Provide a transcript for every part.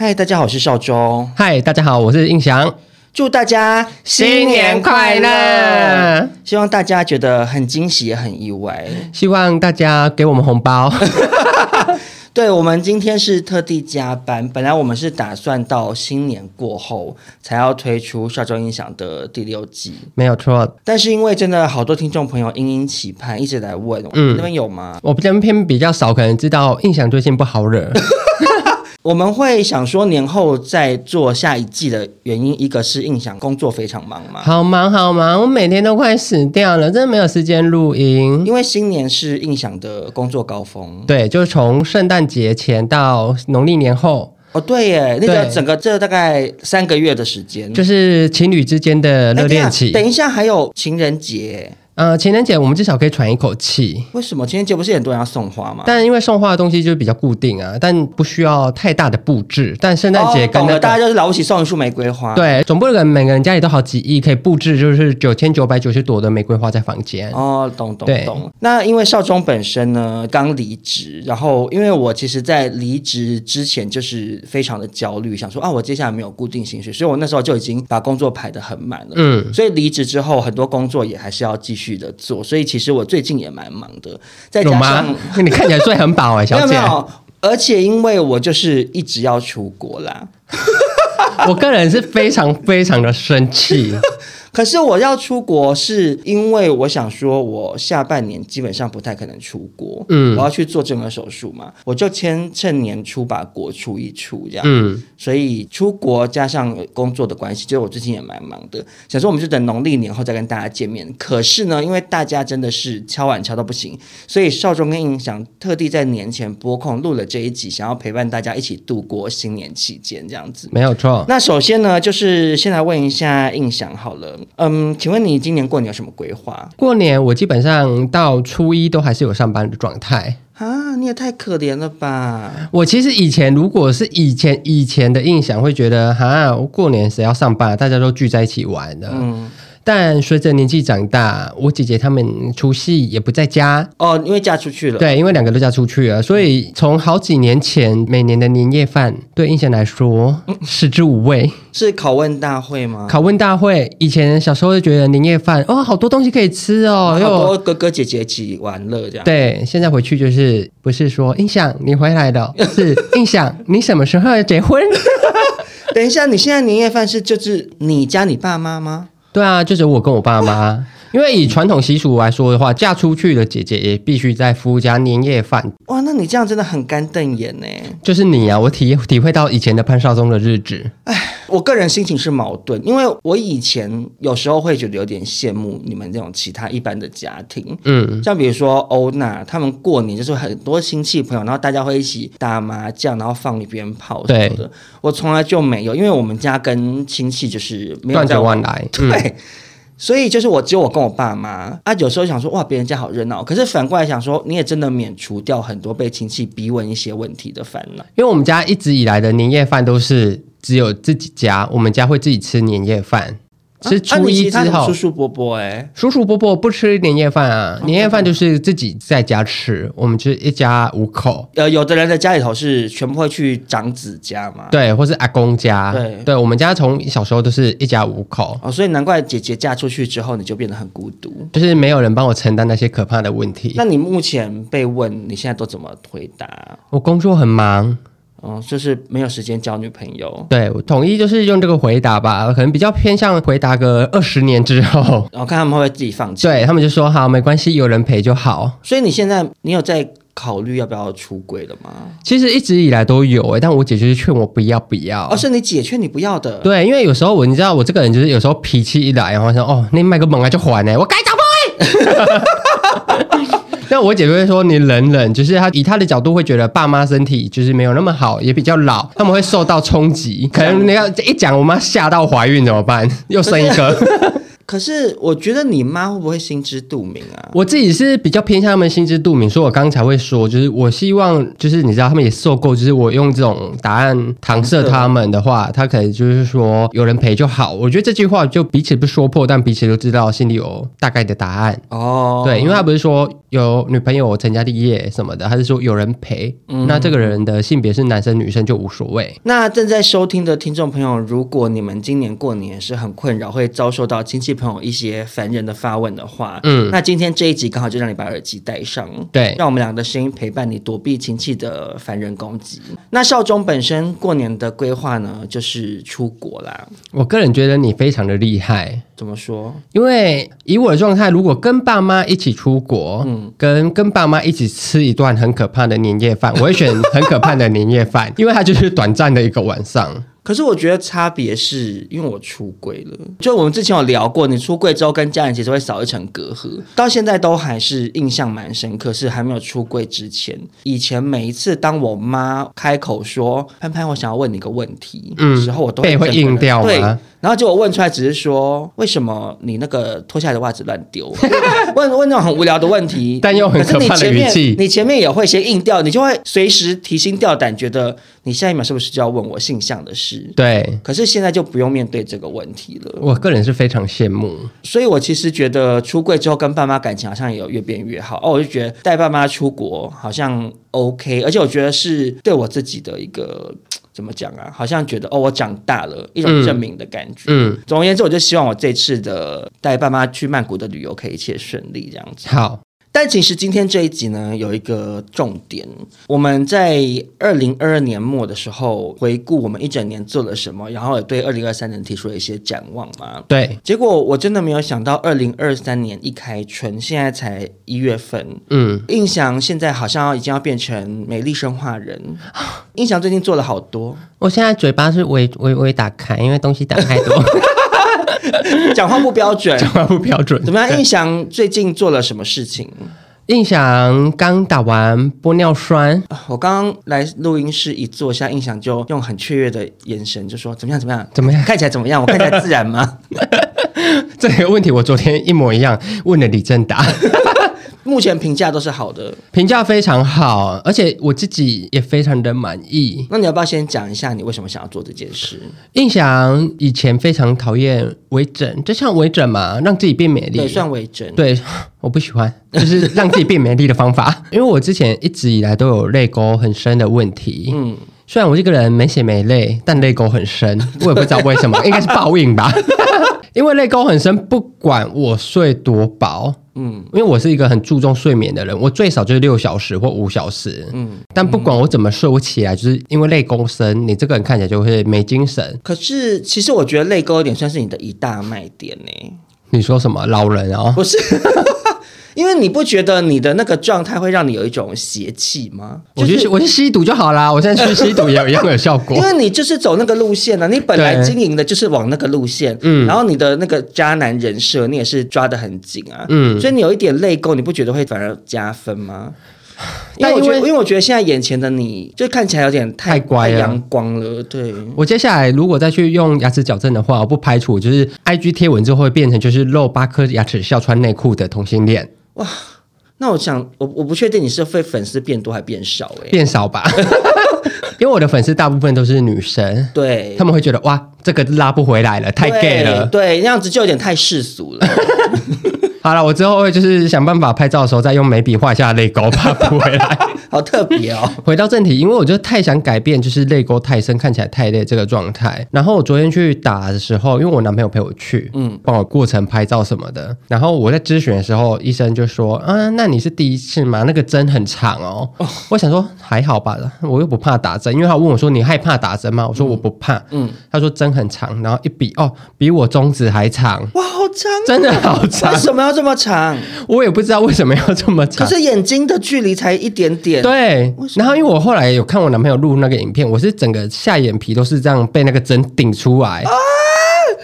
嗨，大家好，我是少中。嗨，大家好，我是印翔。祝大家新年快乐！希望大家觉得很惊喜，也很意外。希望大家给我们红包。对，我们今天是特地加班，本来我们是打算到新年过后才要推出少中印象的第六季，没有错。但是因为真的好多听众朋友殷殷期盼，一直来问，嗯，那边有吗？我这边偏比较少，可能知道印象最近不好惹。我们会想说年后再做下一季的原因，一个是印象工作非常忙嘛，好忙好忙，我每天都快死掉了，真的没有时间录音。因为新年是印象的工作高峰，对，就是从圣诞节前到农历年后。哦，对耶，那个整个这大概三个月的时间，就是情侣之间的热恋期。等一下还有情人节。呃，情人节我们至少可以喘一口气。为什么情人节不是很多人要送花吗？但因为送花的东西就是比较固定啊，但不需要太大的布置。但圣诞节跟、那个哦、大家就是了不起送一束玫瑰花。对，总不能每个人家里都好几亿可以布置，就是九千九百九十朵的玫瑰花在房间。哦，懂懂懂。那因为少中本身呢刚离职，然后因为我其实在离职之前就是非常的焦虑，想说啊我接下来没有固定薪水，所以我那时候就已经把工作排得很满了。嗯，所以离职之后很多工作也还是要继续的做，所以其实我最近也蛮忙的。再加上你看起来睡很饱哎、欸，小姐。没有没有，而且因为我就是一直要出国啦，我个人是非常非常的生气。可是我要出国，是因为我想说，我下半年基本上不太可能出国，嗯，我要去做整个手术嘛，我就先趁年初把国出一出，这样，嗯，所以出国加上工作的关系，就是我最近也蛮忙的，想说我们就等农历年后再跟大家见面。可是呢，因为大家真的是敲碗敲到不行，所以少中跟印象特地在年前播控录了这一集，想要陪伴大家一起度过新年期间，这样子，没有错。那首先呢，就是先来问一下印象好了。嗯，请问你今年过年有什么规划？过年我基本上到初一都还是有上班的状态啊！你也太可怜了吧！我其实以前如果是以前以前的印象，会觉得哈，我过年谁要上班？大家都聚在一起玩的。嗯。但随着年纪长大，我姐姐他们除夕也不在家哦，因为嫁出去了。对，因为两个都嫁出去了，所以从好几年前每年的年夜饭，对印象来说食之无味。是拷问大会吗？拷问大会，以前小时候就觉得年夜饭哦，好多东西可以吃哦，好多哥哥姐姐一起玩乐这样。对，现在回去就是不是说印象你回来了，是印象你什么时候要结婚？等一下，你现在年夜饭是就是你家你爸妈吗？对啊，就只有我跟我爸妈。因为以传统习俗来说的话，嫁出去的姐姐也必须在夫家年夜饭。哇，那你这样真的很干瞪眼呢。就是你啊，我体体会到以前的潘少宗的日子。哎，我个人心情是矛盾，因为我以前有时候会觉得有点羡慕你们这种其他一般的家庭。嗯，像比如说欧娜，他们过年就是很多亲戚朋友，然后大家会一起打麻将，然后放鞭炮什么的。我从来就没有，因为我们家跟亲戚就是没有断绝往来。对。嗯所以就是我只有我跟我爸妈啊，有时候想说哇，别人家好热闹，可是反过来想说，你也真的免除掉很多被亲戚逼问一些问题的烦恼。因为我们家一直以来的年夜饭都是只有自己家，我们家会自己吃年夜饭。是初一之后，啊、叔叔伯伯哎，叔叔伯伯不吃年夜饭啊，年夜饭就是自己在家吃，我们就是一家五口。呃，有的人的家里头是全部会去长子家嘛，对，或是阿公家，对，对，我们家从小时候都是一家五口，哦，所以难怪姐姐嫁出去之后，你就变得很孤独，就是没有人帮我承担那些可怕的问题。那你目前被问，你现在都怎么回答？我工作很忙。嗯，就是没有时间交女朋友。对，我统一就是用这个回答吧，可能比较偏向回答个二十年之后，然后看他们会不会自己放弃。对，他们就说好，没关系，有人陪就好。所以你现在你有在考虑要不要出轨了吗？其实一直以来都有哎、欸，但我姐就是劝我不要不要。而、哦、是你姐劝你不要的。对，因为有时候我你知道我这个人就是有时候脾气一来，然后说哦，你卖个萌啊就还呢、欸，我该找不回。那我姐就会说你忍忍，就是她以她的角度会觉得爸妈身体就是没有那么好，也比较老，他们会受到冲击。可能你要一讲，我妈吓到怀孕怎么办？又生一个。可是我觉得你妈会不会心知肚明啊？我自己是比较偏向他们心知肚明，所以我刚才会说，就是我希望，就是你知道他们也受够，就是我用这种答案搪塞他们的话，他可能就是说有人陪就好。我觉得这句话就彼此不说破，但彼此都知道心里有大概的答案。哦，对，因为他不是说有女朋友成家立业什么的，他是说有人陪。嗯，那这个人的性别是男生女生就无所谓。那正在收听的听众朋友，如果你们今年过年是很困扰，会遭受到亲戚。朋友一些烦人的发问的话，嗯，那今天这一集刚好就让你把耳机戴上，对，让我们两个的声音陪伴你躲避亲戚的烦人攻击。那少中本身过年的规划呢，就是出国啦。我个人觉得你非常的厉害，怎么说？因为以我的状态，如果跟爸妈一起出国，嗯，跟跟爸妈一起吃一顿很可怕的年夜饭，我会选很可怕的年夜饭，因为它就是短暂的一个晚上。可是我觉得差别是因为我出柜了，就我们之前有聊过，你出柜之后跟家人其实会少一层隔阂，到现在都还是印象蛮深刻。是还没有出柜之前，以前每一次当我妈开口说“潘潘，我想要问你个问题”嗯时候，我都会会硬掉吗？对，然后结果问出来只是说为什么你那个脱下来的袜子乱丢，问问那种很无聊的问题，但又很可怕的语气。你前面也会先硬掉，你就会随时提心吊胆，觉得你下一秒是不是就要问我性向的事？对，可是现在就不用面对这个问题了。我个人是非常羡慕，所以我其实觉得出柜之后跟爸妈感情好像也有越变越好哦。我就觉得带爸妈出国好像 OK，而且我觉得是对我自己的一个怎么讲啊？好像觉得哦，我长大了一种证明的感觉。嗯，嗯，总而言之，我就希望我这次的带爸妈去曼谷的旅游可以一切顺利，这样子。好。但其实今天这一集呢，有一个重点，我们在二零二二年末的时候回顾我们一整年做了什么，然后也对二零二三年提出了一些展望嘛。对，结果我真的没有想到，二零二三年一开春，现在才一月份，嗯，印翔现在好像已经要变成美丽生化人。印翔最近做了好多，我现在嘴巴是微微微打开，因为东西打太多。讲话不标准，讲话不标准。怎么样？印翔最近做了什么事情？印翔刚打完玻尿酸。我刚刚来录音室一坐下，印翔就用很雀跃的眼神就说：“怎么样？怎么样？怎么样？看起来怎么样？我看起来自然吗？” 这个问题我昨天一模一样问了李正达。目前评价都是好的，评价非常好，而且我自己也非常的满意。那你要不要先讲一下你为什么想要做这件事？印象以前非常讨厌微整，就像微整嘛，让自己变美丽，对，算微整。对，我不喜欢，就是让自己变美丽的方法。因为我之前一直以来都有泪沟很深的问题。嗯，虽然我这个人没血没泪，但泪沟很深，我也不知道为什么，应该是报应吧。因为泪沟很深，不管我睡多薄。嗯，因为我是一个很注重睡眠的人，我最少就是六小时或五小时。嗯，但不管我怎么睡，我起来就是因为泪沟深，你这个人看起来就会没精神。可是，其实我觉得泪沟有点算是你的一大卖点呢。你说什么老人啊？不是。因为你不觉得你的那个状态会让你有一种邪气吗？我是，我去吸毒就好啦。我现在去吸毒也有 一样有效果。因为你就是走那个路线啊，你本来经营的就是往那个路线，嗯，然后你的那个渣男人设你也是抓得很紧啊，嗯，所以你有一点泪沟，你不觉得会反而加分吗？因为我觉得，因为我觉得现在眼前的你就看起来有点太，太乖了，阳光了。对，我接下来如果再去用牙齿矫正的话，我不排除就是 IG 贴文之后会变成就是露八颗牙齿笑穿内裤的同性恋。哇，那我想，我我不确定你是会粉丝变多还变少哎、欸，变少吧，因为我的粉丝大部分都是女生，对，他们会觉得哇，这个拉不回来了，太 gay 了，对，那样子就有点太世俗了。好了，我之后会就是想办法拍照的时候再用眉笔画一下泪沟，把它补回来。好特别哦。回到正题，因为我就太想改变，就是泪沟太深，看起来太累这个状态。然后我昨天去打的时候，因为我男朋友陪我去，嗯，帮我过程拍照什么的。然后我在咨询的时候，医生就说：“啊，那你是第一次吗？那个针很长哦。哦”我想说还好吧，我又不怕打针。因为他问我说：“你害怕打针吗？”我说：“我不怕。”嗯，他说针很长，然后一比哦，比我中指还长。哇，好长，真的好长。为什么要这么长？我也不知道为什么要这么长。可是眼睛的距离才一点点。对，然后因为我后来有看我男朋友录那个影片，我是整个下眼皮都是这样被那个针顶出来。啊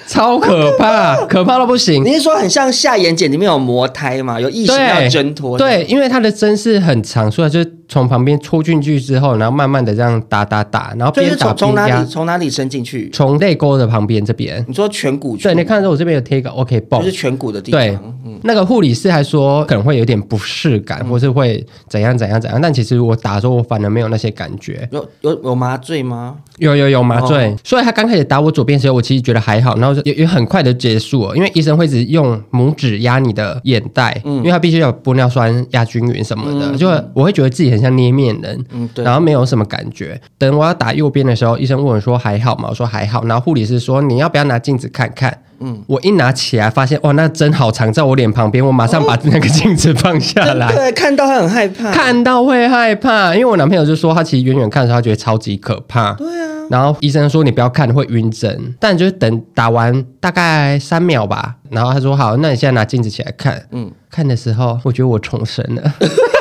超可怕，可怕到不行！你是说很像下眼睑里面有膜胎嘛？有异形要挣脱？对，因为它的针是很长，所以就是从旁边戳进去之后，然后慢慢的这样打打打，然后边打边压。从哪里从哪里伸进去？从泪沟的旁边这边。你说颧骨？对，你看到我这边有贴一个 OK 绷，就是颧骨的地方。对，嗯、那个护理师还说可能会有点不适感，嗯、或是会怎样怎样怎样，但其实我打的时候我反而没有那些感觉。有有有麻醉吗？有有有麻醉，哦、所以他刚开始打我左边的时候，我其实觉得还好，然后也也很快的结束了，因为医生会一直用拇指压你的眼袋，嗯、因为他必须要玻尿酸压均匀什么的，嗯、就我会觉得自己很像捏面人，嗯、对然后没有什么感觉。等我要打右边的时候，医生问我说还好吗？我说还好。然后护理师说你要不要拿镜子看看？嗯，我一拿起来发现哇，那针好长，在我脸旁边，我马上把那个镜子放下来。对，看到他很害怕，看到会害怕，因为我男朋友就说他其实远远看的时候，他觉得超级可怕。对啊。然后医生说你不要看会晕针，但就是等打完大概三秒吧。然后他说好，那你现在拿镜子起来看。嗯，看的时候我觉得我重生了，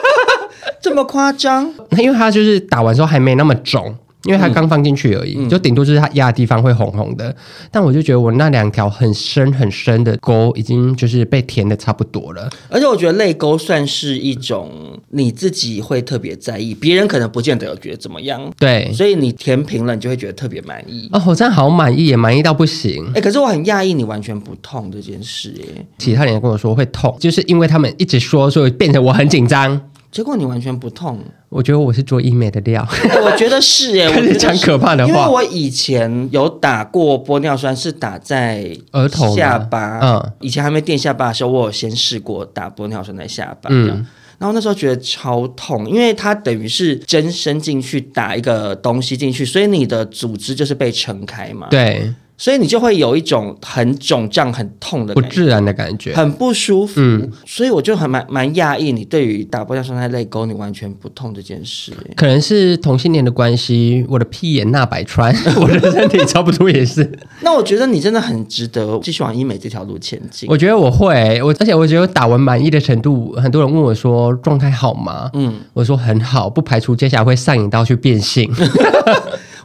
这么夸张？因为他就是打完之后还没那么肿。因为它刚放进去而已，嗯、就顶多就是它压的地方会红红的，嗯、但我就觉得我那两条很深很深的沟已经就是被填的差不多了。而且我觉得泪沟算是一种你自己会特别在意，别人可能不见得有觉得怎么样。对，所以你填平了，你就会觉得特别满意。哦，我真的好满意，也满意到不行。哎，可是我很讶异你完全不痛这件事，哎，其他人跟我说会痛，就是因为他们一直说，所以变成我很紧张。结果你完全不痛，我觉得我是做医美的料。我觉得是耶，开始讲可怕的话。因为我以前有打过玻尿酸，是打在额头下巴。嗯，以前还没垫下巴的时候，我有先试过打玻尿酸在下巴。嗯，然后那时候觉得超痛，因为它等于是针伸进去打一个东西进去，所以你的组织就是被撑开嘛。对。所以你就会有一种很肿胀、很痛的不自然的感觉，很不舒服。嗯，所以我就很蛮蛮讶异，你对于打玻尿酸在泪沟，你完全不痛这件事。可能是同性恋的关系，我的屁眼纳百川，我的身体差不多也是。那我觉得你真的很值得继续往医美这条路前进。我觉得我会，我而且我觉得我打完满意的程度，很多人问我说状态好吗？嗯，我说很好，不排除接下来会上瘾到去变性。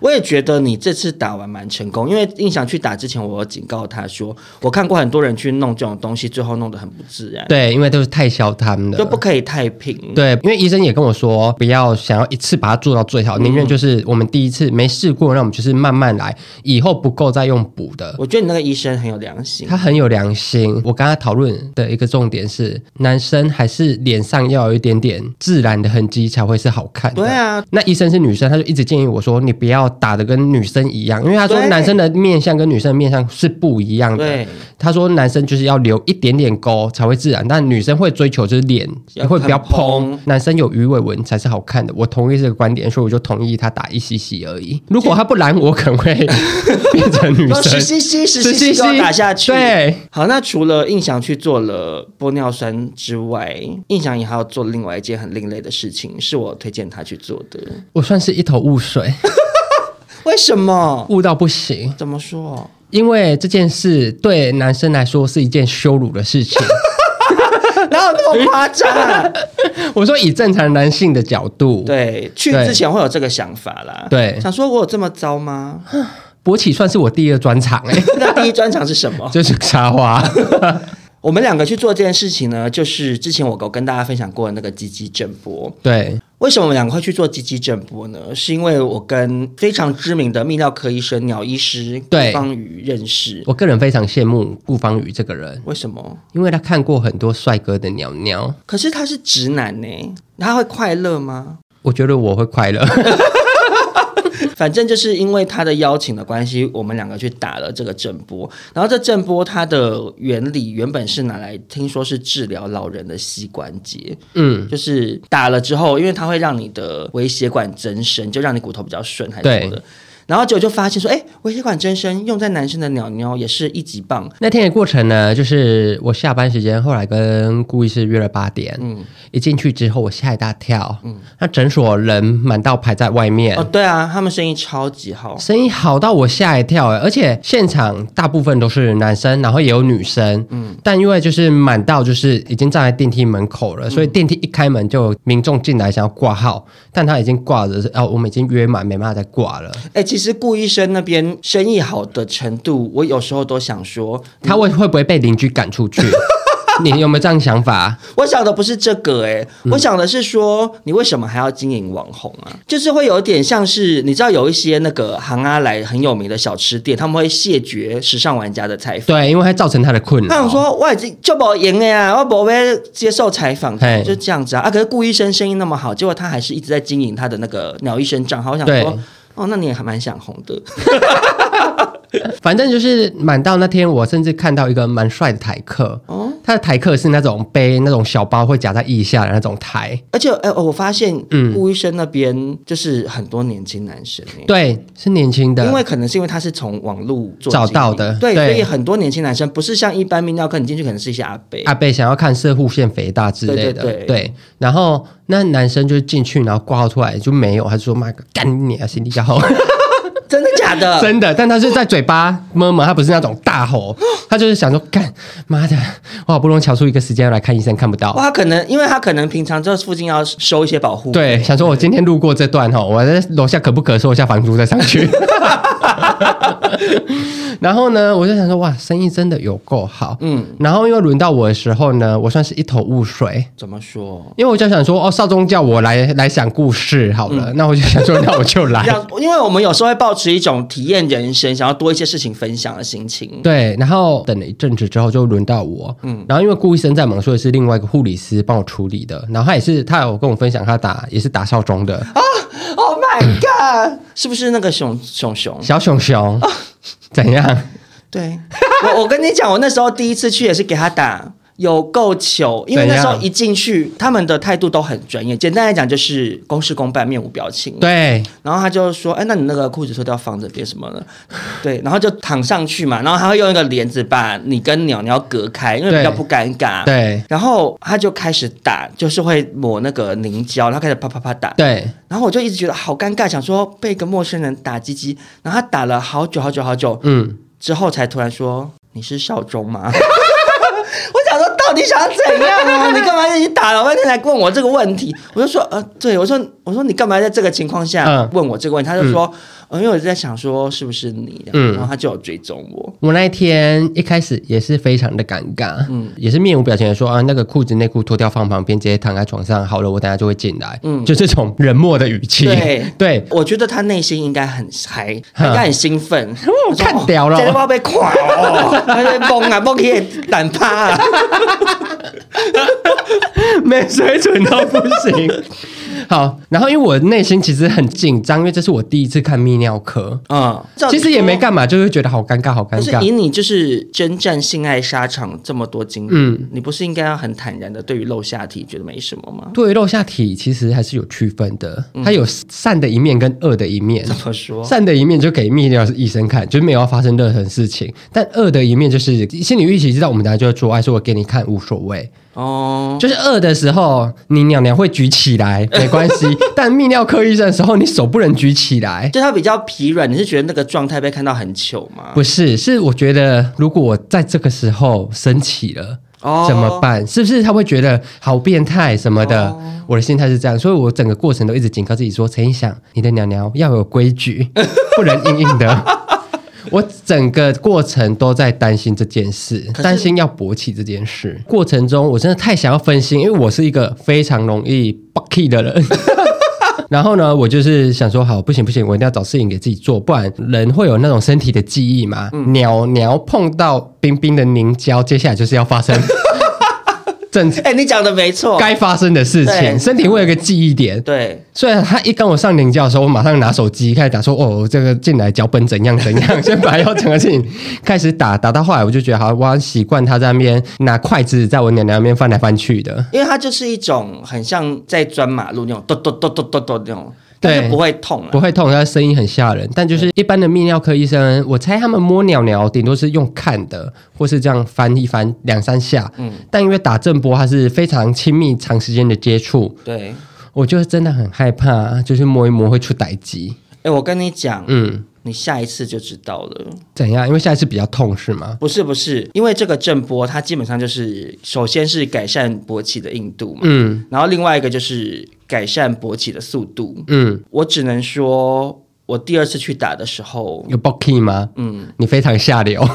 我也觉得你这次打完蛮成功，因为印象去打之前，我有警告他说，我看过很多人去弄这种东西，最后弄得很不自然。对，因为都是太小贪的，就不可以太平。对，因为医生也跟我说，不要想要一次把它做到最好，宁愿就是我们第一次没试过，让我们就是慢慢来，以后不够再用补的。我觉得你那个医生很有良心，他很有良心。我跟他讨论的一个重点是，男生还是脸上要有一点点自然的痕迹才会是好看的。对啊，那医生是女生，他就一直建议我说，你不要。打的跟女生一样，因为他说男生的面相跟女生的面相是不一样的。对，他说男生就是要留一点点沟才会自然，但女生会追求就是脸也会比较蓬，男生有鱼尾纹才是好看的。我同意这个观点，所以我就同意他打一 cc 而已。如果他不拦我，可能会变成女生。十 cc 十 cc 要打下去。对，好，那除了印象去做了玻尿酸之外，印象也还要做另外一件很另类的事情，是我推荐他去做的。我算是一头雾水。为什么悟到不行？怎么说？因为这件事对男生来说是一件羞辱的事情，哪有那么夸张啊？我说以正常男性的角度，对，去之前会有这个想法啦。对，想说我有这么糟吗？勃起算是我第二专长哎，那第一专长是什么？就是插花。我们两个去做这件事情呢，就是之前我有跟大家分享过的那个鸡鸡震波。对，为什么我们两个会去做积极整播呢？是因为我跟非常知名的泌尿科医生鸟医师顾方宇认识。我个人非常羡慕顾方宇这个人。为什么？因为他看过很多帅哥的鸟鸟。可是他是直男呢，他会快乐吗？我觉得我会快乐。反正就是因为他的邀请的关系，我们两个去打了这个震波。然后这震波它的原理原本是拿来听说是治疗老人的膝关节，嗯，就是打了之后，因为它会让你的微血管增生，就让你骨头比较顺，还是什么的。然后结果就发现说，哎，微血管增生用在男生的鸟鸟也是一级棒。那天的过程呢，就是我下班时间，后来跟顾医师约了八点。嗯，一进去之后，我吓一大跳。嗯，那诊所人满到排在外面。哦，对啊，他们生意超级好，生意好到我吓一跳。而且现场大部分都是男生，然后也有女生。嗯，但因为就是满到，就是已经站在电梯门口了，所以电梯一开门就民众进来想要挂号，但他已经挂着，哦，我们已经约满，没办法再挂了。哎，其实顾医生那边生意好的程度，我有时候都想说，他会会不会被邻居赶出去？你有没有这样想法？我想的不是这个、欸，哎、嗯，我想的是说，你为什么还要经营网红啊？就是会有点像是，你知道有一些那个行阿来很有名的小吃店，他们会谢绝时尚玩家的采访，对，因为会造成他的困扰。他想说，我已经就不赢了呀，我不会接受采访，就这样子啊。啊，可是顾医生生意那么好，结果他还是一直在经营他的那个鸟医生账号。我想说。哦，那你也还蛮想红的。反正就是满到那天，我甚至看到一个蛮帅的台客。哦，他的台客是那种背那种小包会夹在腋下的那种台。而且，哎、欸，我发现，嗯，顾医生那边就是很多年轻男生。对，是年轻的。因为可能是因为他是从网络找到的。对，对，所以很多年轻男生不是像一般泌尿科，你进去可能是一些阿伯。阿伯想要看射护腺肥大之类的。对，对，然后那男生就进去，然后挂号出来就没有，他就说：“妈个干你啊，心里要好。” 真的假的？真的，但他是在嘴巴摸摸，他不是那种大吼，他就是想说，干妈的，我好不容易瞧出一个时间来看医生，看不到。哇，他可能因为他可能平常这附近要收一些保护，对，想说我今天路过这段哈，我在楼下可不可收一下房租再上去。然后呢，我就想说，哇，生意真的有够好，嗯。然后因为轮到我的时候呢，我算是一头雾水。怎么说？因为我就想说，哦，少宗叫我来来讲故事好了，嗯、那我就想说，那我就来。因为我们有时候会抱持一种体验人生，想要多一些事情分享的心情。对。然后等了一阵子之后，就轮到我，嗯。然后因为顾医生在忙，所以是另外一个护理师帮我处理的。然后他也是，他有跟我分享，他打也是打少中的。啊！Oh my god！是不是那个熊熊熊小熊熊？啊、怎样？对，我我跟你讲，我那时候第一次去也是给他打。有够糗，因为那时候一进去，他们的态度都很专业。简单来讲，就是公事公办，面无表情。对。然后他就说：“哎，那你那个裤子脱掉放这边什么的？” 对。然后就躺上去嘛，然后他会用一个帘子把你跟鸟鸟隔开，因为比较不尴尬。对。然后他就开始打，就是会抹那个凝胶，然后开始啪啪啪打。对。然后我就一直觉得好尴尬，想说被一个陌生人打鸡鸡。然后他打了好久好久好久，嗯，之后才突然说：“你是少中吗？” 我想说，到底想要怎样啊？你干嘛一直打了半天来问我这个问题？我就说，呃，对，我说，我说你干嘛在这个情况下问我这个问题？他就说。嗯因为我在想说是不是你，嗯，然后他就有追踪我。我那一天一开始也是非常的尴尬，嗯，也是面无表情的说啊，那个裤子内裤脱掉放旁边，直接躺在床上，好了，我等下就会进来，嗯，就这种冷漠的语气。对，对，我觉得他内心应该很嗨，应该很兴奋，我看屌了，这个要被垮哦，他在蹦啊蹦，可以胆趴啊，没水准到不行。好，然后因为我内心其实很紧张，因为这是我第一次看泌尿科，嗯，其实也没干嘛，就是觉得好尴尬，好尴尬。以你就是征战性爱沙场这么多经历，嗯，你不是应该要很坦然的对于露下体觉得没什么吗？对于露下体其实还是有区分的，它有善的一面跟恶的一面。怎么说？善的一面就给泌尿医生看，就是没有要发生任何事情；但恶的一面就是心理预期知道我们等下就要做爱，说我给你看无所谓。哦，就是饿的时候，你娘娘会举起来，没关系。但泌尿科医生的时候，你手不能举起来，就他比较疲软。你是觉得那个状态被看到很糗吗？不是，是我觉得如果我在这个时候升起了，哦，怎么办？是不是他会觉得好变态什么的？哦，我的心态是这样，所以我整个过程都一直警告自己说：陈意翔，你的娘娘要有规矩，不能硬硬的。我整个过程都在担心这件事，担心要勃起这件事。过程中，我真的太想要分心，因为我是一个非常容易爆气的人。然后呢，我就是想说，好，不行不行，我一定要找事情给自己做，不然人会有那种身体的记忆嘛。鸟鸟碰到冰冰的凝胶，接下来就是要发生正哎、欸，你讲的没错，该发生的事情，身体会有个记忆点。对，所以他一跟我上领教的时候，我马上拿手机开始打，说：“哦，这个进来脚本怎样怎样。”先把要讲的事情开始打，打到后来我就觉得，好，我很习惯他在那边拿筷子在我娘娘那边翻来翻去的，因为他就是一种很像在钻马路那种，咚咚咚咚咚咚那种。对，不会痛，不会痛，它的声音很吓人。但就是一般的泌尿科医生，我猜他们摸鸟鸟顶多是用看的，或是这样翻一翻两三下。嗯，但因为打震波，它是非常亲密、长时间的接触。对，我就真的很害怕，就是摸一摸会出歹疾。哎，我跟你讲，嗯。你下一次就知道了。怎样？因为下一次比较痛是吗？不是不是，因为这个震波它基本上就是，首先是改善勃起的硬度嘛，嗯，然后另外一个就是改善勃起的速度，嗯，我只能说，我第二次去打的时候有 bocky 吗？嗯，你非常下流。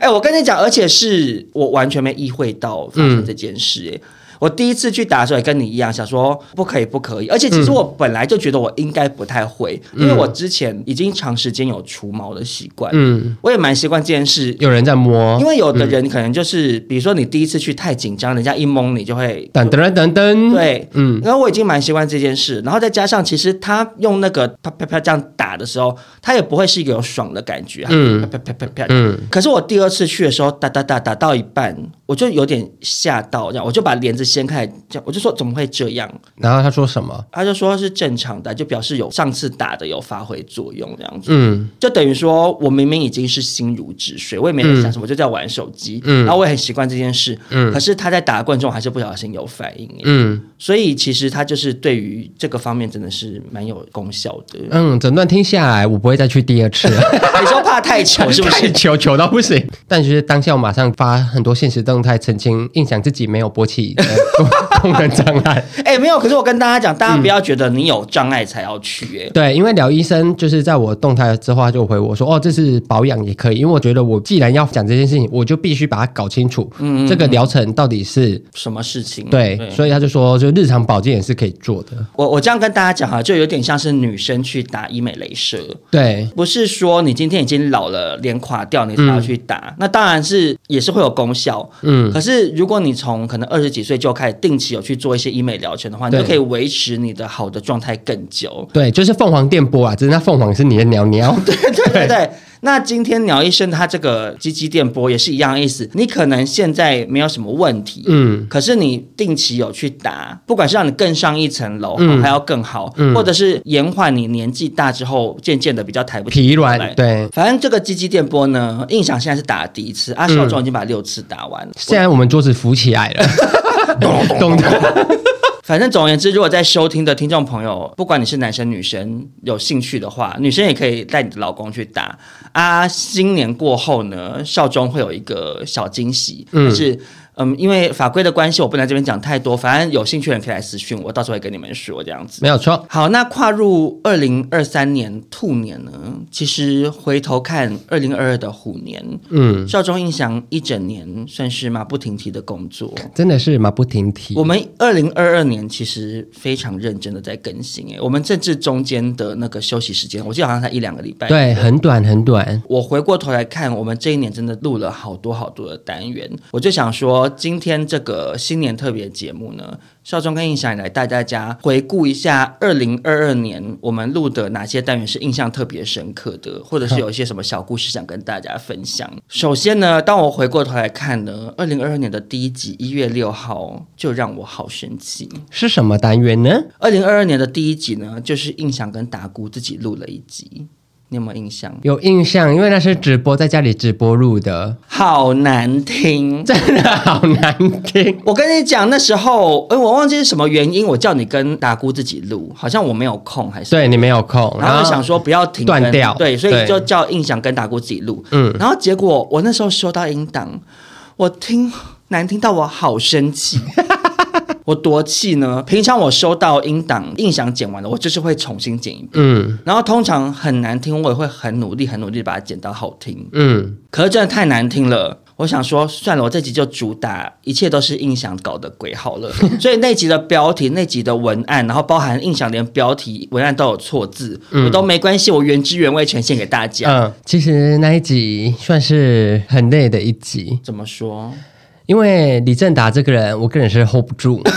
哎、欸，我跟你讲，而且是我完全没意会到发生这件事、欸，哎、嗯。我第一次去打的时候也跟你一样，想说不可以不可以，而且其实我本来就觉得我应该不太会，嗯、因为我之前已经长时间有除毛的习惯，嗯，我也蛮习惯这件事。有人在摸，因为有的人可能就是，嗯、比如说你第一次去太紧张，人家一摸你就会噔噔噔噔，对，嗯，然后我已经蛮习惯这件事，然后再加上其实他用那个啪啪啪这样打的时候，他也不会是一个有爽的感觉，嗯，啪啪啪啪啪，嗯，可是我第二次去的时候，打打打打到一半，我就有点吓到，这样我就把帘子。掀开，这样我就说怎么会这样？然后他说什么？他就说是正常的，就表示有上次打的有发挥作用这样子。嗯，就等于说我明明已经是心如止水，我也没在想什么，嗯、就在玩手机。嗯，然后我也很习惯这件事。嗯，可是他在打的过程中还是不小心有反应。嗯，所以其实它就是对于这个方面真的是蛮有功效的。嗯，整段听下来，我不会再去第二次了。你说怕太糗是不是？太糗糗到不行。但其实当下我马上发很多现实动态澄清，印象自己没有勃起。功能障碍，哎、欸，没有。可是我跟大家讲，大家不要觉得你有障碍才要去、欸，哎、嗯，对，因为廖医生就是在我动态之后，他就回我说，哦，这是保养也可以，因为我觉得我既然要讲这件事情，我就必须把它搞清楚，嗯，这个疗程到底是什么事情？对，对所以他就说，就日常保健也是可以做的。我我这样跟大家讲哈，就有点像是女生去打医美镭射，对，不是说你今天已经老了，脸垮掉，你才要去打，嗯、那当然是也是会有功效，嗯，可是如果你从可能二十几岁就开始定期有去做一些医美疗程的话，你就可以维持你的好的状态更久。对，就是凤凰电波啊，只是那凤凰是你的鸟鸟。对对对对。那今天鸟医生他这个鸡鸡电波也是一样的意思，你可能现在没有什么问题，嗯，可是你定期有去打，不管是让你更上一层楼，嗯，还要更好，嗯，或者是延缓你年纪大之后渐渐的比较抬不起疲软，对，反正这个鸡鸡电波呢，印象现在是打了第一次，阿小壮已经把六次打完了，现在我们桌子浮起来了，咚咚咚。反正总而言之，如果在收听的听众朋友，不管你是男生女生，有兴趣的话，女生也可以带你的老公去打啊。新年过后呢，少中会有一个小惊喜，就、嗯、是。嗯，因为法规的关系，我不能这边讲太多。反正有兴趣的人可以来私讯我，到时候会跟你们说这样子。没有错。好，那跨入二零二三年兔年呢？其实回头看二零二二的虎年，嗯，少中印象一整年算是马不停蹄的工作，真的是马不停蹄。我们二零二二年其实非常认真的在更新，哎，我们甚至中间的那个休息时间，我记得好像才一两个礼拜，对，很短很短。我回过头来看，我们这一年真的录了好多好多的单元，我就想说。今天这个新年特别节目呢，少中跟印象来带大家回顾一下二零二二年我们录的哪些单元是印象特别深刻的，或者是有一些什么小故事想跟大家分享。首先呢，当我回过头来看呢，二零二二年的第一集一月六号就让我好生气，是什么单元呢？二零二二年的第一集呢，就是印象跟达姑自己录了一集。你有没有印象？有印象，因为那是直播，在家里直播录的，好难听，真的好难听。我跟你讲，那时候，哎，我忘记是什么原因，我叫你跟达姑自己录，好像我没有空，还是对你没有空，然后就想说不要停断掉，对，所以就叫印象跟达姑自己录，嗯，然后结果我那时候收到音档，我听难听到我好生气。我多气呢！平常我收到音档，印象剪完了，我就是会重新剪一遍。嗯，然后通常很难听，我也会很努力、很努力把它剪到好听。嗯，可是真的太难听了，我想说算了，我这集就主打一切都是印象搞的鬼好了。所以那集的标题、那集的文案，然后包含印象连标题、文案都有错字，嗯、我都没关系，我原汁原味呈现给大家。嗯，其实那一集算是很累的一集。怎么说？因为李正达这个人，我个人是 hold 不住。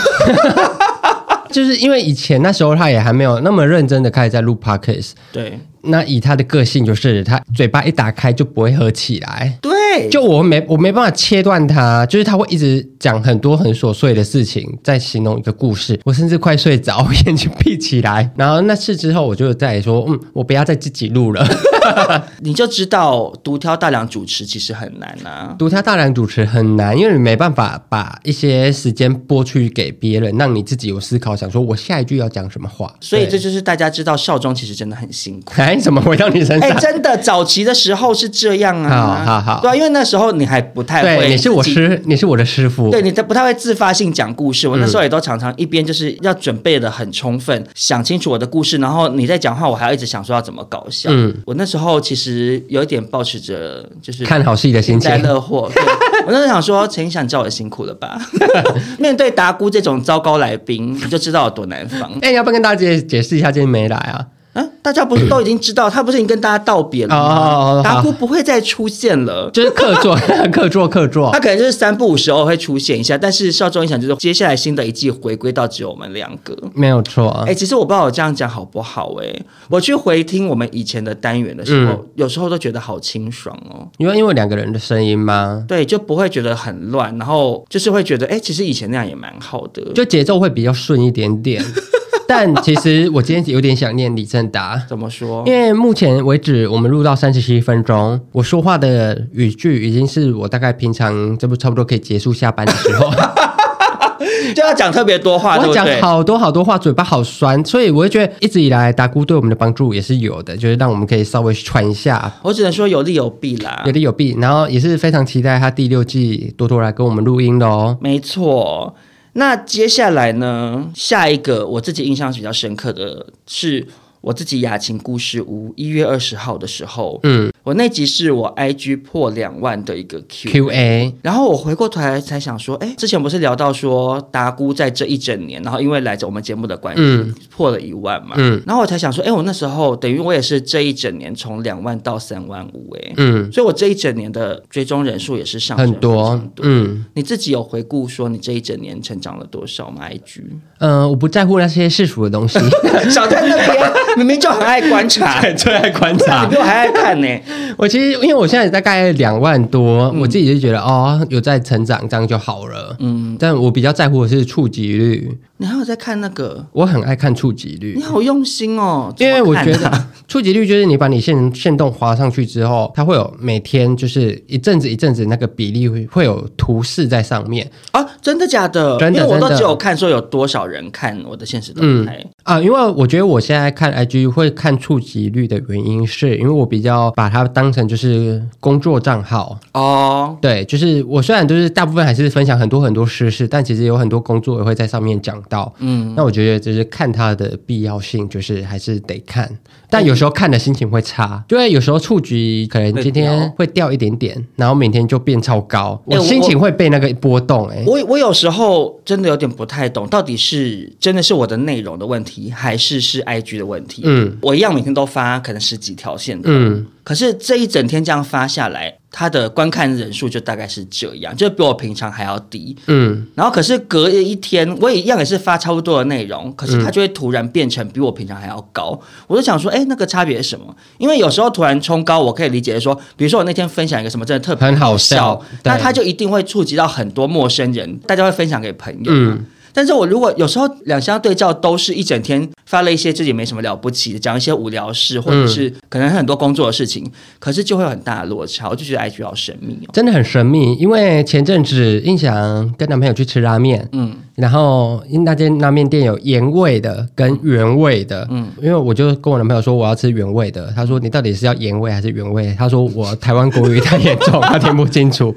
就是因为以前那时候他也还没有那么认真的开始在录 podcast，对。那以他的个性，就是他嘴巴一打开就不会合起来。对，就我没我没办法切断他，就是他会一直讲很多很琐碎的事情，在形容一个故事。我甚至快睡着，眼睛闭起来。然后那次之后，我就再说，嗯，我不要再自己录了。你就知道独挑大梁主持其实很难啊。独挑大梁主持很难，因为你没办法把一些时间拨去给别人，让你自己有思考，想说我下一句要讲什么话。所以这就是大家知道少庄其实真的很辛苦。哎，怎么回到你身上？哎，真的，早期的时候是这样啊。好好好，对啊，因为那时候你还不太会。对，你是我师，你是我的师傅。对，你不太会自发性讲故事。我那时候也都常常一边就是要准备的很充分，想清楚我的故事，然后你在讲话，我还要一直想说要怎么搞笑。嗯，我那时候其实有一点抱持着就是看好戏的心情，幸灾乐祸。对，我那时候想说，陈胤翔叫我辛苦了吧？面对达姑这种糟糕来宾，你就知道有多难防。哎，你要不要跟大家解解释一下，今天没来啊？大家不是都已经知道，他不是已经跟大家道别了吗？达姑不会再出现了，就是客座，客座，客座。他可能就是三不五时偶会出现一下，但是少中一想就是接下来新的一季回归到只有我们两个，没有错。哎，其实我不知道我这样讲好不好哎、欸，我去回听我们以前的单元的时候，嗯、有时候都觉得好清爽哦。因为因为两个人的声音吗？对，就不会觉得很乱，然后就是会觉得哎，其实以前那样也蛮好的，就节奏会比较顺一点点。但其实我今天有点想念李正达，怎么说？因为目前为止我们录到三十七分钟，我说话的语句已经是我大概平常这不差不多可以结束下班的时候，就要讲特别多话，我讲好多好多话，嘴巴好酸，所以我会觉得一直以来达姑对我们的帮助也是有的，就是让我们可以稍微喘一下。我只能说有利有弊啦，有利有弊，然后也是非常期待他第六季多多来跟我们录音的哦。没错。那接下来呢？下一个我自己印象比较深刻的是。我自己雅琴故事屋一月二十号的时候，嗯，我那集是我 IG 破两万的一个 Q Q A，然后我回过头来才想说，哎，之前不是聊到说达姑在这一整年，然后因为来着我们节目的关系，嗯、破了一万嘛，嗯，然后我才想说，哎，我那时候等于我也是这一整年从两万到三万五，哎，嗯，所以我这一整年的追踪人数也是上升很多，嗯，你自己有回顾说你这一整年成长了多少吗？IG，嗯、呃，我不在乎那些世俗的东西，少在那边。明明就很爱观察，最爱观察，你比我还爱看呢。我其实因为我现在大概两万多，嗯、我自己就觉得哦，有在成长，这样就好了。嗯，但我比较在乎的是触及率。你还有在看那个？我很爱看触及率。你好用心哦，因为我觉得 触及率就是你把你线线动滑上去之后，它会有每天就是一阵子一阵子那个比例会会有图示在上面啊？真的假的？真的，因为我都只有看说有多少人看我的现实动态、嗯、啊。因为我觉得我现在看 IG 会看触及率的原因，是因为我比较把它当成就是工作账号哦。对，就是我虽然就是大部分还是分享很多很多事事，但其实有很多工作也会在上面讲。到嗯，那我觉得就是看它的必要性，就是还是得看，但有时候看的心情会差，因为有时候触及可能今天会掉一点点，然后明天就变超高，我心情会被那个波动。哎，我我有时候真的有点不太懂，到底是真的是我的内容的问题，还是是 IG 的问题？嗯，我一样每天都发可能十几条线的，嗯。可是这一整天这样发下来，它的观看人数就大概是这样，就比我平常还要低。嗯，然后可是隔一天，我也一样也是发差不多的内容，可是它就会突然变成比我平常还要高。嗯、我就想说，哎，那个差别是什么？因为有时候突然冲高，我可以理解说，比如说我那天分享一个什么真的特别很好笑，那它就一定会触及到很多陌生人，大家会分享给朋友。嗯。但是我如果有时候两相对照，都是一整天发了一些自己没什么了不起的，讲一些无聊事，或者是可能很多工作的事情，嗯、可是就会有很大的落差，我就觉得 IG 好神秘哦，真的很神秘。因为前阵子印象跟男朋友去吃拉面，嗯，然后那间拉面店有盐味的跟原味的，嗯，因为我就跟我男朋友说我要吃原味的，他说你到底是要盐味还是原味？他说我台湾国语太严重，他听不清楚。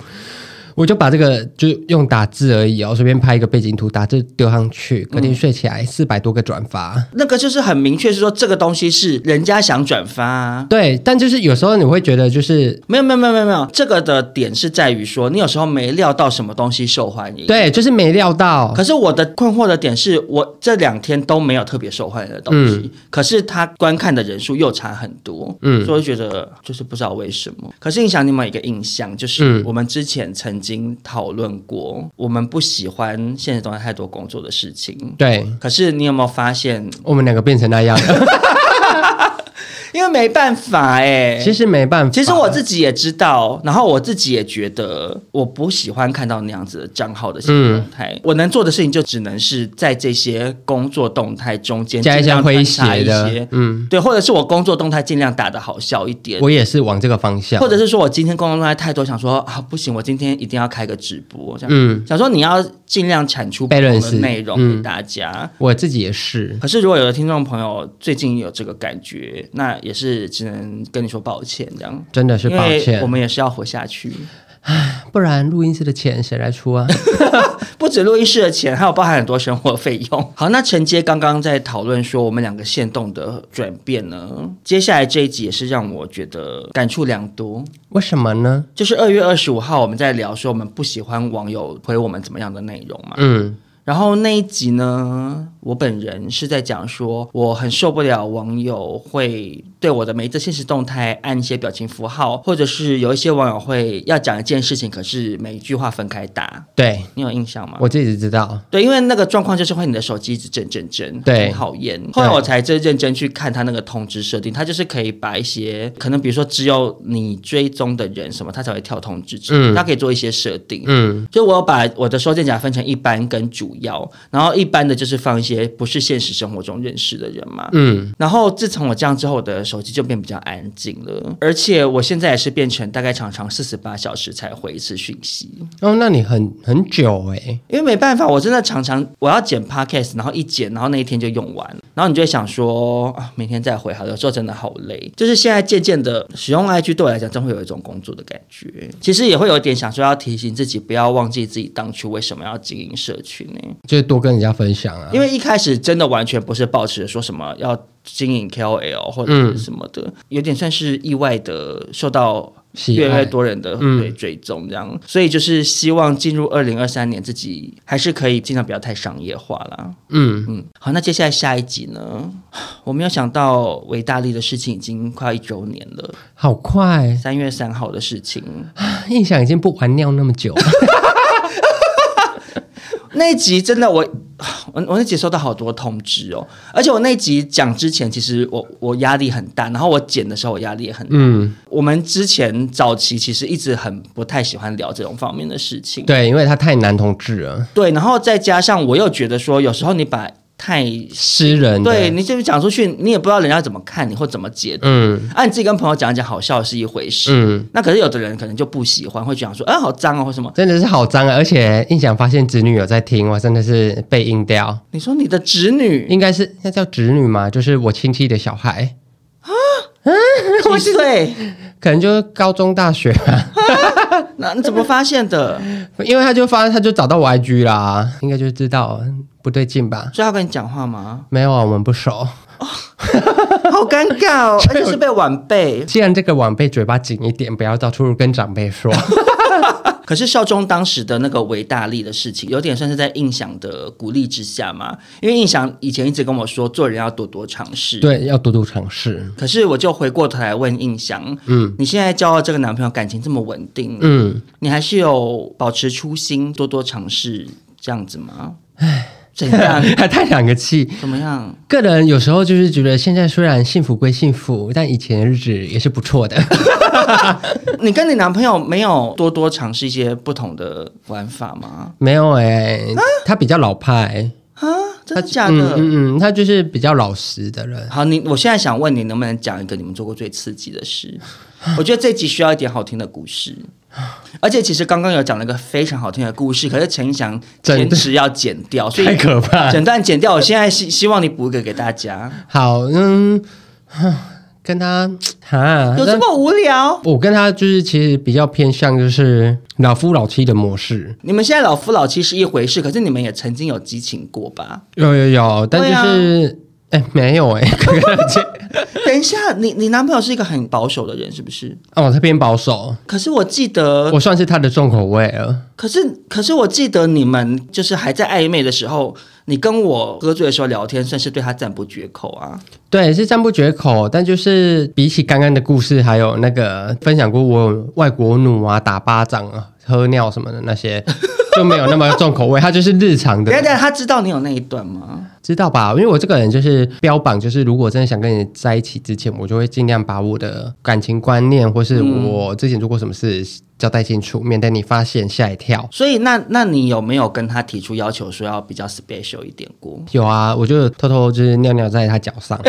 我就把这个就用打字而已哦，随便拍一个背景图，打字丢上去，隔天睡起来四百多个转发，嗯，那个就是很明确是说这个东西是人家想转发啊。对，但就是有时候你会觉得就是没有没有没有没有没有，这个的点是在于说你有时候没料到什么东西受欢迎，对，就是没料到。可是我的困惑的点是我这两天都没有特别受欢迎的东西，嗯、可是他观看的人数又差很多，嗯，所以我觉得就是不知道为什么。可是印象你们有一个印象，就是我们之前曾经。经讨论过，我们不喜欢现实中太多工作的事情。对，可是你有没有发现，我们两个变成那样了？因为没办法哎、欸，其实没办法。其实我自己也知道，然后我自己也觉得，我不喜欢看到那样子的账号的新动态。嗯、我能做的事情就只能是在这些工作动态中间加一些诙谐的，嗯，对，或者是我工作动态尽量打的好笑一点。我也是往这个方向，或者是说我今天工作动态太多，想说啊不行，我今天一定要开个直播，这样，嗯，想说你要尽量产出不同的内容给大家、嗯。我自己也是。可是如果有的听众朋友最近有这个感觉，那也是只能跟你说抱歉，这样真的是抱歉，我们也是要活下去，唉，不然录音室的钱谁来出啊？不止录音室的钱，还有包含很多生活费用。好，那承接刚刚在讨论说我们两个线动的转变呢，接下来这一集也是让我觉得感触良多。为什么呢？就是二月二十五号我们在聊说我们不喜欢网友回我们怎么样的内容嘛，嗯。然后那一集呢，我本人是在讲说，我很受不了网友会对我的每一则现实动态按一些表情符号，或者是有一些网友会要讲一件事情，可是每一句话分开打。对，你有印象吗？我自己知道。对，因为那个状况就是会你的手机一直震震震，对，很讨厌。后来我才真认真去看他那个通知设定，他就是可以把一些可能比如说只有你追踪的人什么，他才会跳通知，嗯，他可以做一些设定，嗯，就我把我的收件夹分成一般跟主。要，然后一般的就是放一些不是现实生活中认识的人嘛，嗯，然后自从我这样之后，我的手机就变比较安静了，而且我现在也是变成大概常常四十八小时才回一次讯息。哦，那你很很久哎、欸，因为没办法，我真的常常我要剪 podcast，然后一剪，然后那一天就用完，然后你就会想说啊，明天再回好，有时候真的好累。就是现在渐渐的使用 IG 对我来讲，真会有一种工作的感觉。其实也会有一点想说，要提醒自己不要忘记自己当初为什么要经营社群呢？就是多跟人家分享啊，因为一开始真的完全不是抱持说什么要经营 KOL 或者是什么的，嗯、有点算是意外的受到越来越多人的对追踪这样，嗯、所以就是希望进入二零二三年自己还是可以尽量不要太商业化啦。嗯。嗯，好，那接下来下一集呢？我没有想到维大利的事情已经快一周年了，好快，三月三号的事情，印象已经不玩尿那么久了。那一集真的我，我我那集收到好多通知哦，而且我那集讲之前，其实我我压力很大，然后我剪的时候我压力也很大。嗯，我们之前早期其实一直很不太喜欢聊这种方面的事情，对，因为他太男同志了。对，然后再加上我又觉得说，有时候你把。太私人，对，你就是讲出去，你也不知道人家怎么看你或怎么解读。嗯，啊，你自己跟朋友讲一讲好笑是一回事。嗯，那可是有的人可能就不喜欢，会讲说，啊，好脏哦，或什么，真的是好脏啊！而且印象发现侄女有在听，我真的是被阴掉。你说你的侄女应该是那叫侄女吗？就是我亲戚的小孩啊？啊，几岁？可能就是高中、大学啊。那你怎么发现的？因为他就发，他就找到我 IG 啦，应该就知道。不对劲吧？所以要跟你讲话吗？没有啊，我们不熟。哦、好尴尬哦，而且是被晚辈。既然这个晚辈嘴巴紧一点，不要到处跟长辈说。可是劭中当时的那个维大利的事情，有点算是在印象的鼓励之下嘛。因为印翔以前一直跟我说，做人要多多尝试。对，要多多尝试。可是我就回过头来问印翔，嗯，你现在交到这个男朋友，感情这么稳定，嗯，你还是有保持初心，多多尝试这样子吗？唉。怎样？还叹两个气？怎么样？个人有时候就是觉得，现在虽然幸福归幸福，但以前的日子也是不错的。你跟你男朋友没有多多尝试一些不同的玩法吗？没有哎、他比较老派啊，真的假的？嗯，他就是比较老实的人。好，你我现在想问你，能不能讲一个你们做过最刺激的事？我觉得这集需要一点好听的故事。而且其实刚刚有讲了一个非常好听的故事，可是陈胤翔坚持要剪掉，所以太可怕，整段剪掉。我现在希希望你补一个给大家。好，嗯，跟他啊，有这么无聊？我跟他就是其实比较偏向就是老夫老妻的模式。你们现在老夫老妻是一回事，可是你们也曾经有激情过吧？有有有，但就是哎、啊欸，没有哎、欸，等一下，你你男朋友是一个很保守的人，是不是？哦，他偏保守。可是我记得，我算是他的重口味了。可是，可是我记得你们就是还在暧昧的时候，你跟我喝醉的时候聊天，算是对他赞不绝口啊。对，是赞不绝口。但就是比起刚刚的故事，还有那个分享过我外国奴啊、打巴掌啊、喝尿什么的那些。就没有那么重口味，他就是日常的。等等，他知道你有那一段吗？知道吧，因为我这个人就是标榜，就是如果真的想跟你在一起之前，我就会尽量把我的感情观念，或是我之前做过什么事交代清楚，免得你发现吓一跳。所以，那那你有没有跟他提出要求，说要比较 special 一点过？有啊，我就偷偷就是尿尿在他脚上，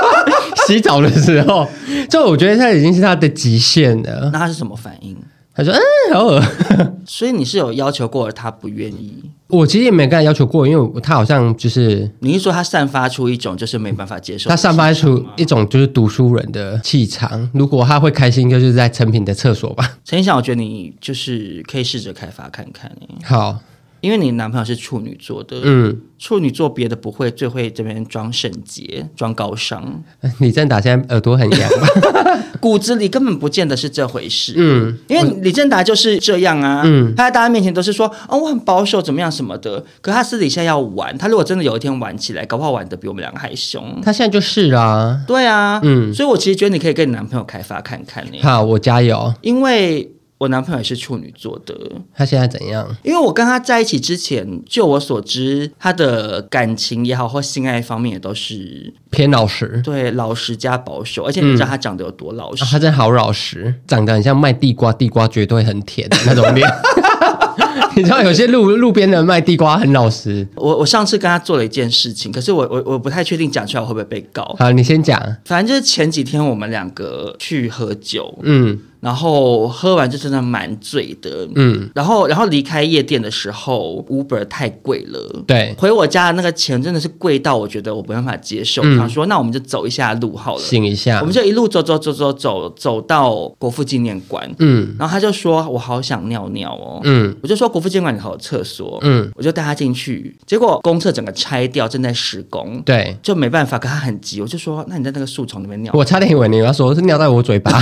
洗澡的时候，就我觉得他已经是他的极限了。那他是什么反应？他说：“嗯，好恶。”所以你是有要求过，而他不愿意。我其实也没跟他要求过，因为他好像就是……你是说他散发出一种就是没办法接受？他散发出一种就是读书人的气场。如果他会开心，就是在成品的厕所吧。陈想，我觉得你就是可以试着开发看看。好。因为你男朋友是处女座的，嗯，处女座别的不会，最会这边装圣洁、装高尚。李正达现在耳朵很痒，骨子里根本不见得是这回事，嗯，因为李正达就是这样啊，嗯，他在大家面前都是说，哦，我很保守，怎么样什么的，可他私底下要玩，他如果真的有一天玩起来，搞不好玩的比我们两个还凶。他现在就是啊，对啊，嗯，所以我其实觉得你可以跟你男朋友开发看看，好，我加油，因为。我男朋友也是处女座的，他现在怎样？因为我跟他在一起之前，就我所知，他的感情也好或性爱方面也都是偏老实，对，老实加保守。而且你知道他长得有多老实？嗯啊、他真的好老实，长得很像卖地瓜，地瓜绝对很甜的那种脸。你知道有些路路边的卖地瓜很老实。我我上次跟他做了一件事情，可是我我我不太确定讲出来会不会被告。好，你先讲。反正就是前几天我们两个去喝酒，嗯。然后喝完就真的蛮醉的，嗯，然后然后离开夜店的时候，Uber 太贵了，对，回我家的那个钱真的是贵到我觉得我没办法接受。他、嗯、说：“那我们就走一下路好了，醒一下。”我们就一路走走走走走走到国父纪念馆，嗯，然后他就说：“我好想尿尿哦。”嗯，我就说：“国父纪念馆里头有厕所。”嗯，我就带他进去，结果公厕整个拆掉，正在施工，对，就没办法，可他很急，我就说：“那你在那个树丛里面尿。”我差点以为你要说是尿在我嘴巴。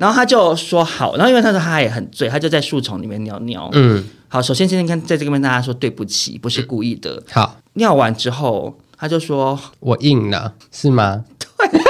然后他就说好，然后因为他说他也很醉，他就在树丛里面尿尿。嗯，好，首先今天跟在这个面大家说对不起，不是故意的。好，尿完之后他就说我硬了，是吗？对。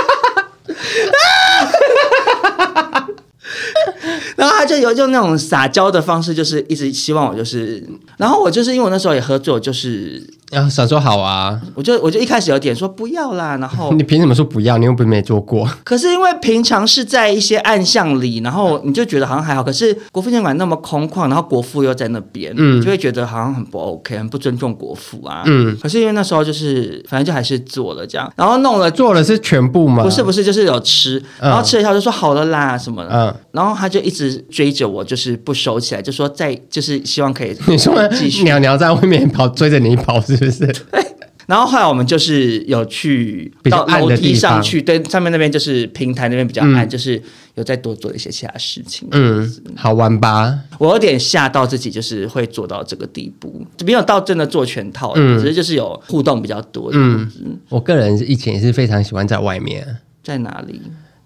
然后他就有用那种撒娇的方式，就是一直希望我就是，然后我就是因为我那时候也喝醉，就是。啊，想说好啊，我就我就一开始有点说不要啦，然后 你凭什么说不要？你又不是没做过。可是因为平常是在一些暗巷里，然后你就觉得好像还好。可是国父纪念馆那么空旷，然后国父又在那边，嗯，就会觉得好像很不 OK，很不尊重国父啊。嗯。可是因为那时候就是反正就还是做了这样，然后弄了做了是全部吗？不是不是，就是有吃，然后吃了一下就说好了啦什么的，嗯。然后他就一直追着我，就是不收起来，就说在就是希望可以 你说继续鸟鸟在外面跑，追着你跑是不是？然后后来我们就是有去到楼梯上去，对，上面那边就是平台那边比较暗，嗯、就是有再多做一些其他事情。嗯，好玩吧？我有点吓到自己，就是会做到这个地步，没有到真的做全套，嗯、只是就是有互动比较多。嗯，我个人以前也是非常喜欢在外面。在哪里？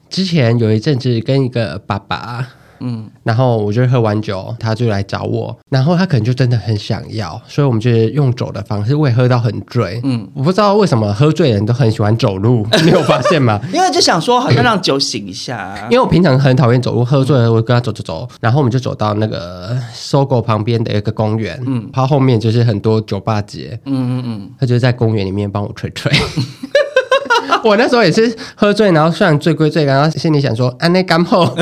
之前有一阵子跟一个爸爸。嗯，然后我就喝完酒，他就来找我，然后他可能就真的很想要，所以我们就用走的方式，我也喝到很醉。嗯，我不知道为什么喝醉的人都很喜欢走路，你有发现吗？因为就想说好像让酒醒一下，啊。因为我平常很讨厌走路，喝醉了我跟他走走走，然后我们就走到那个 SOGO 旁边的一个公园，嗯，他后面就是很多酒吧街，嗯嗯嗯，他就在公园里面帮我吹吹。我那时候也是喝醉，然后虽然醉归醉，然后心里想说，安内干后。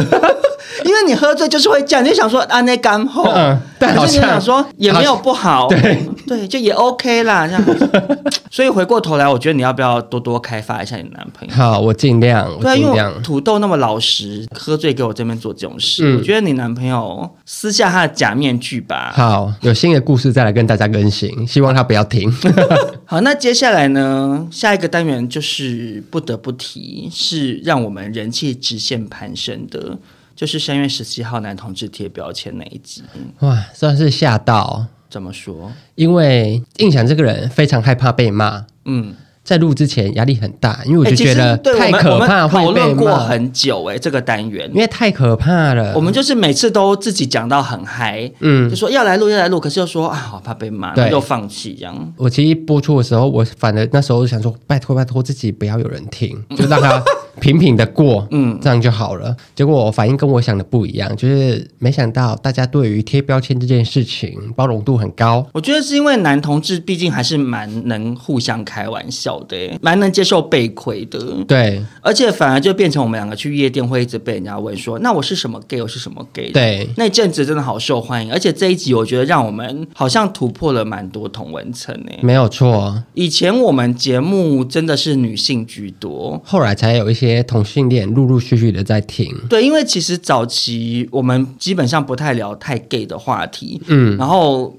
因为你喝醉就是会这样，你就想说啊，那干后，嗯，但是你想说也没有不好，对对，就也 OK 啦，这样。所以回过头来，我觉得你要不要多多开发一下你男朋友？好，我尽量。对啊，因为土豆那么老实，喝醉给我这边做这种事，嗯、我觉得你男朋友撕下他的假面具吧。好，有新的故事再来跟大家更新，希望他不要停。好，那接下来呢，下一个单元就是不得不提，是让我们人气直线攀升的。就是三月十七号男同志贴标签那一集，哇，算是吓到。怎么说？因为印象这个人非常害怕被骂，嗯，在录之前压力很大，因为我就觉得太可怕，会被骂。讨论过很久哎、欸，这个单元因为太可怕了。我们就是每次都自己讲到很嗨，嗯，就说要来录要来录，可是又说啊，好怕被骂，又放弃这样。我其实播出的时候，我反正那时候想说，拜托拜托自己不要有人听，就让他 平平的过，嗯，这样就好了。结果我反应跟我想的不一样，就是没想到大家对于贴标签这件事情包容度很高。我觉得是因为男同志毕竟还是蛮能互相开玩笑。的，蛮能接受被亏的。对，而且反而就变成我们两个去夜店会一直被人家问说，那我是什么 gay，我是什么 gay？对，那阵子真的好受欢迎。而且这一集我觉得让我们好像突破了蛮多同文层呢。没有错，以前我们节目真的是女性居多，后来才有一些同性恋陆陆续续的在听。对，因为其实早期我们基本上不太聊太 gay 的话题。嗯，然后。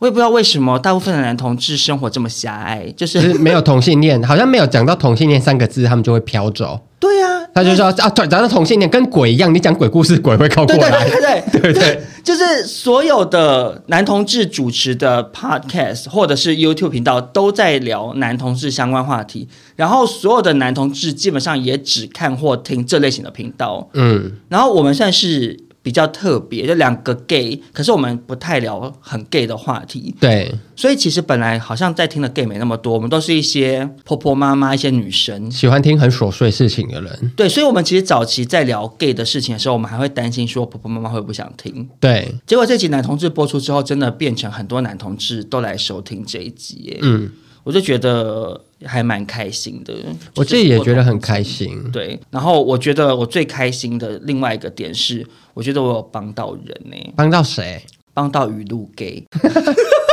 我也不知道为什么大部分的男同志生活这么狭隘，就是，就是没有同性恋，好像没有讲到同性恋三个字，他们就会飘走。对呀、啊，他就说啊，咱的同性恋跟鬼一样，你讲鬼故事，鬼会靠过来。对对对对 对，对，对，就是所有的男同志主持的 podcast 或者是 YouTube 频道都在聊男同志相关话题，然后所有的男同志基本上也只看或听这类型的频道。嗯，然后我们算是。比较特别，就两个 gay，可是我们不太聊很 gay 的话题。对，所以其实本来好像在听的 gay 没那么多，我们都是一些婆婆妈妈、一些女生，喜欢听很琐碎事情的人。对，所以我们其实早期在聊 gay 的事情的时候，我们还会担心说婆婆妈妈会不会不想听。对，结果这集男同志播出之后，真的变成很多男同志都来收听这一集。嗯。我就觉得还蛮开心的，我自己也觉得很开心。对，然后我觉得我最开心的另外一个点是，我觉得我有帮到人呢、欸。帮到谁？帮到雨露 gay。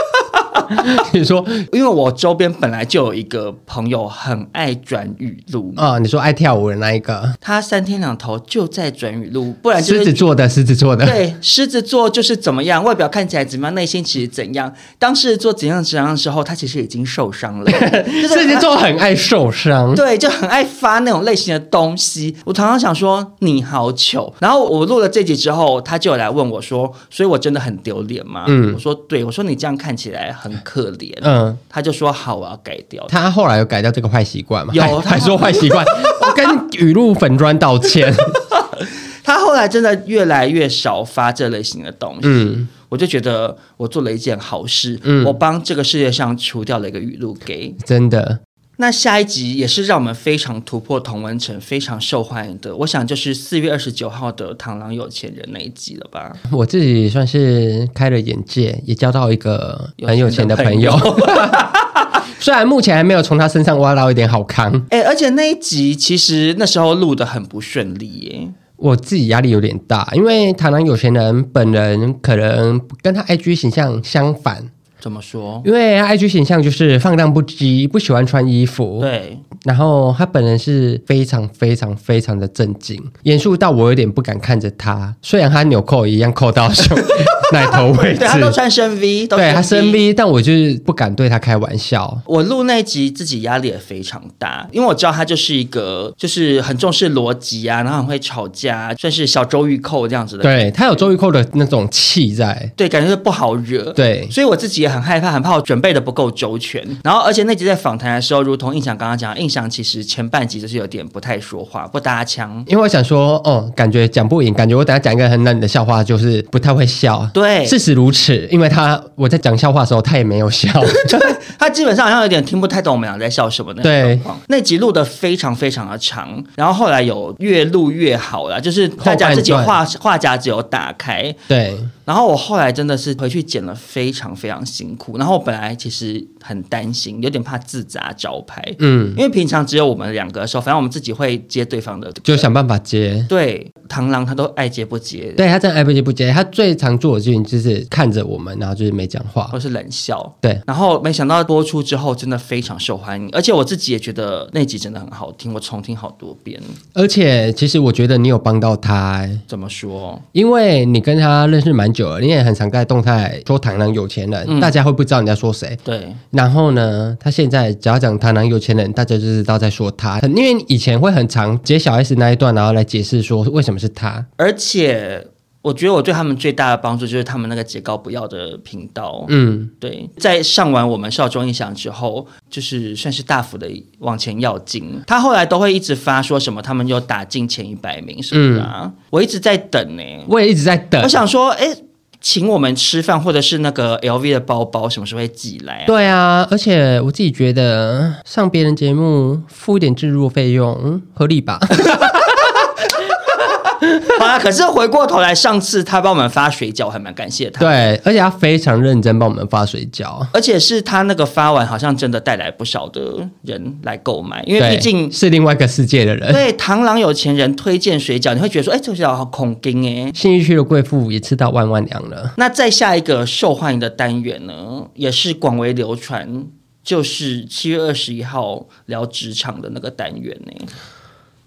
你说，因为我周边本来就有一个朋友很爱转语录啊、哦，你说爱跳舞的那一个，他三天两头就在转语录，不然就是狮子座的，狮子座的，对，狮子座就是怎么样，外表看起来怎么样，内心其实怎样。当狮子座怎样怎样的时候，他其实已经受伤了。狮子座很爱受伤，对，就很爱发那种类型的东西。我常常想说你好糗，然后我录了这集之后，他就来问我说，所以我真的很丢脸吗？嗯，我说对，我说你这样看起来很。可怜，嗯，他就说好，我要改掉。他后来有改掉这个坏习惯吗？有，他，还说坏习惯，我跟语录粉砖道歉。他后来真的越来越少发这类型的东西，嗯，我就觉得我做了一件好事，嗯，我帮这个世界上除掉了一个语录 gay，真的。那下一集也是让我们非常突破同文层、非常受欢迎的，我想就是四月二十九号的《螳螂有钱人》那一集了吧？我自己算是开了眼界，也交到一个很有钱的朋友。虽然目前还没有从他身上挖到一点好康，哎、欸，而且那一集其实那时候录得很不顺利耶，我自己压力有点大，因为《螳螂有钱人》本人可能跟他 IG 形象相反。怎么说？因为 IG 形象就是放荡不羁，不喜欢穿衣服。对。然后他本人是非常非常非常的正经，严肃到我有点不敢看着他。虽然他纽扣一样扣到胸奶 头位置，对，他都穿深 V，都深 V 对他深 V，但我就是不敢对他开玩笑。我录那集自己压力也非常大，因为我知道他就是一个就是很重视逻辑啊，然后很会吵架，算是小周玉蔻这样子的。对，他有周玉蔻的那种气在，对，感觉是不好惹。对，所以我自己也很害怕，很怕我准备的不够周全。然后，而且那集在访谈的时候，如同印象刚刚讲，印象其实前半集就是有点不太说话，不搭腔。因为我想说，哦，感觉讲不赢，感觉我等下讲一个很冷的笑话，就是不太会笑。对，事实如此。因为他我在讲笑话的时候，他也没有笑，他基本上好像有点听不太懂我们俩在笑什么的。对，那集录的非常非常的长，然后后来有越录越好了，就是大家自己话话匣子有打开。对。然后我后来真的是回去剪了，非常非常辛苦。然后本来其实很担心，有点怕自砸招牌。嗯，因为平常只有我们两个的时候，反正我们自己会接对方的，就想办法接。对，螳螂他都爱接不接。对，他真的爱不接不接。他最常做的事情就是看着我们，然后就是没讲话，或是冷笑。对。然后没想到播出之后，真的非常受欢迎，而且我自己也觉得那集真的很好听，我重听好多遍。而且其实我觉得你有帮到他。怎么说？因为你跟他认识蛮久了，你也很常在动态说螳螂有钱人，嗯，大家会不知道你在说谁。对。然后呢，他现在只要讲台南有钱人，大家就知道在说他。因为以前会很常接小 S 那一段，然后来解释说为什么是他。而且我觉得我对他们最大的帮助就是他们那个节高不要的频道。嗯，对，在上完我们少中印象之后，就是算是大幅的往前要进。他后来都会一直发说什么他们又打进前一百名什么的、啊，嗯、我一直在等呢、欸，我也一直在等。我想说，哎。请我们吃饭，或者是那个 LV 的包包，什么时候会寄来啊？对啊，而且我自己觉得上别人节目付一点置入费用合理吧。好啦，可是回过头来，上次他帮我们发水饺，还蛮感谢他。对，而且他非常认真帮我们发水饺，而且是他那个发完，好像真的带来不少的人来购买，因为毕竟是另外一个世界的人。对，螳螂有钱人推荐水饺，你会觉得说，哎，这个水饺好恐惊哎。新义区的贵妇也吃到万万两了。那再下一个受欢迎的单元呢，也是广为流传，就是七月二十一号聊职场的那个单元呢。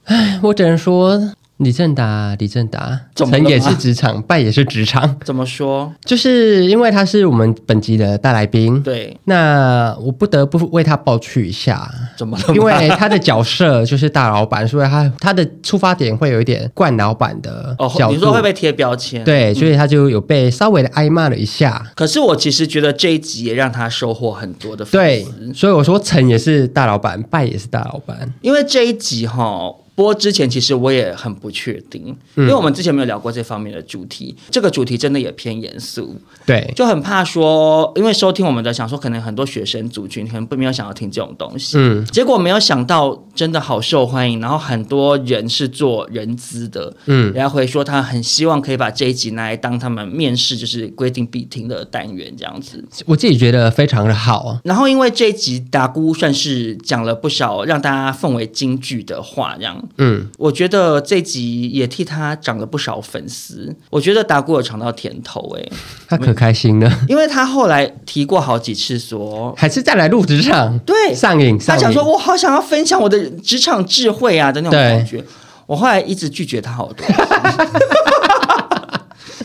哎，我只能说。李正达，李正达，成也是职场，败也是职场。怎么说？就是因为他是我们本集的大来宾。对，那我不得不为他抱屈一下。怎么了？因为他的角色就是大老板，所以他他的出发点会有一点惯老板的角度。哦，你说会被贴标签？对，所以他就有被稍微的挨骂了一下。可是我其实觉得这一集也让他收获很多的粉丝。对，所以我说成也是大老板，败也是大老板。因为这一集哈。播之前，其实我也很不确定，因为我们之前没有聊过这方面的主题。嗯、这个主题真的也偏严肃，对，就很怕说，因为收听我们的想说，可能很多学生族群可能不没有想要听这种东西，嗯，结果没有想到真的好受欢迎，然后很多人是做人资的，嗯，然后会说他很希望可以把这一集拿来当他们面试就是规定必听的单元这样子。我自己觉得非常的好。然后因为这一集达姑算是讲了不少让大家奉为金句的话，这样。嗯，我觉得这集也替他涨了不少粉丝。我觉得达古有尝到甜头哎，他可开心了，因为他后来提过好几次说，还是再来录职场，对，上瘾。上瘾。他想说，我好想要分享我的职场智慧啊的那种感觉。我后来一直拒绝他好多。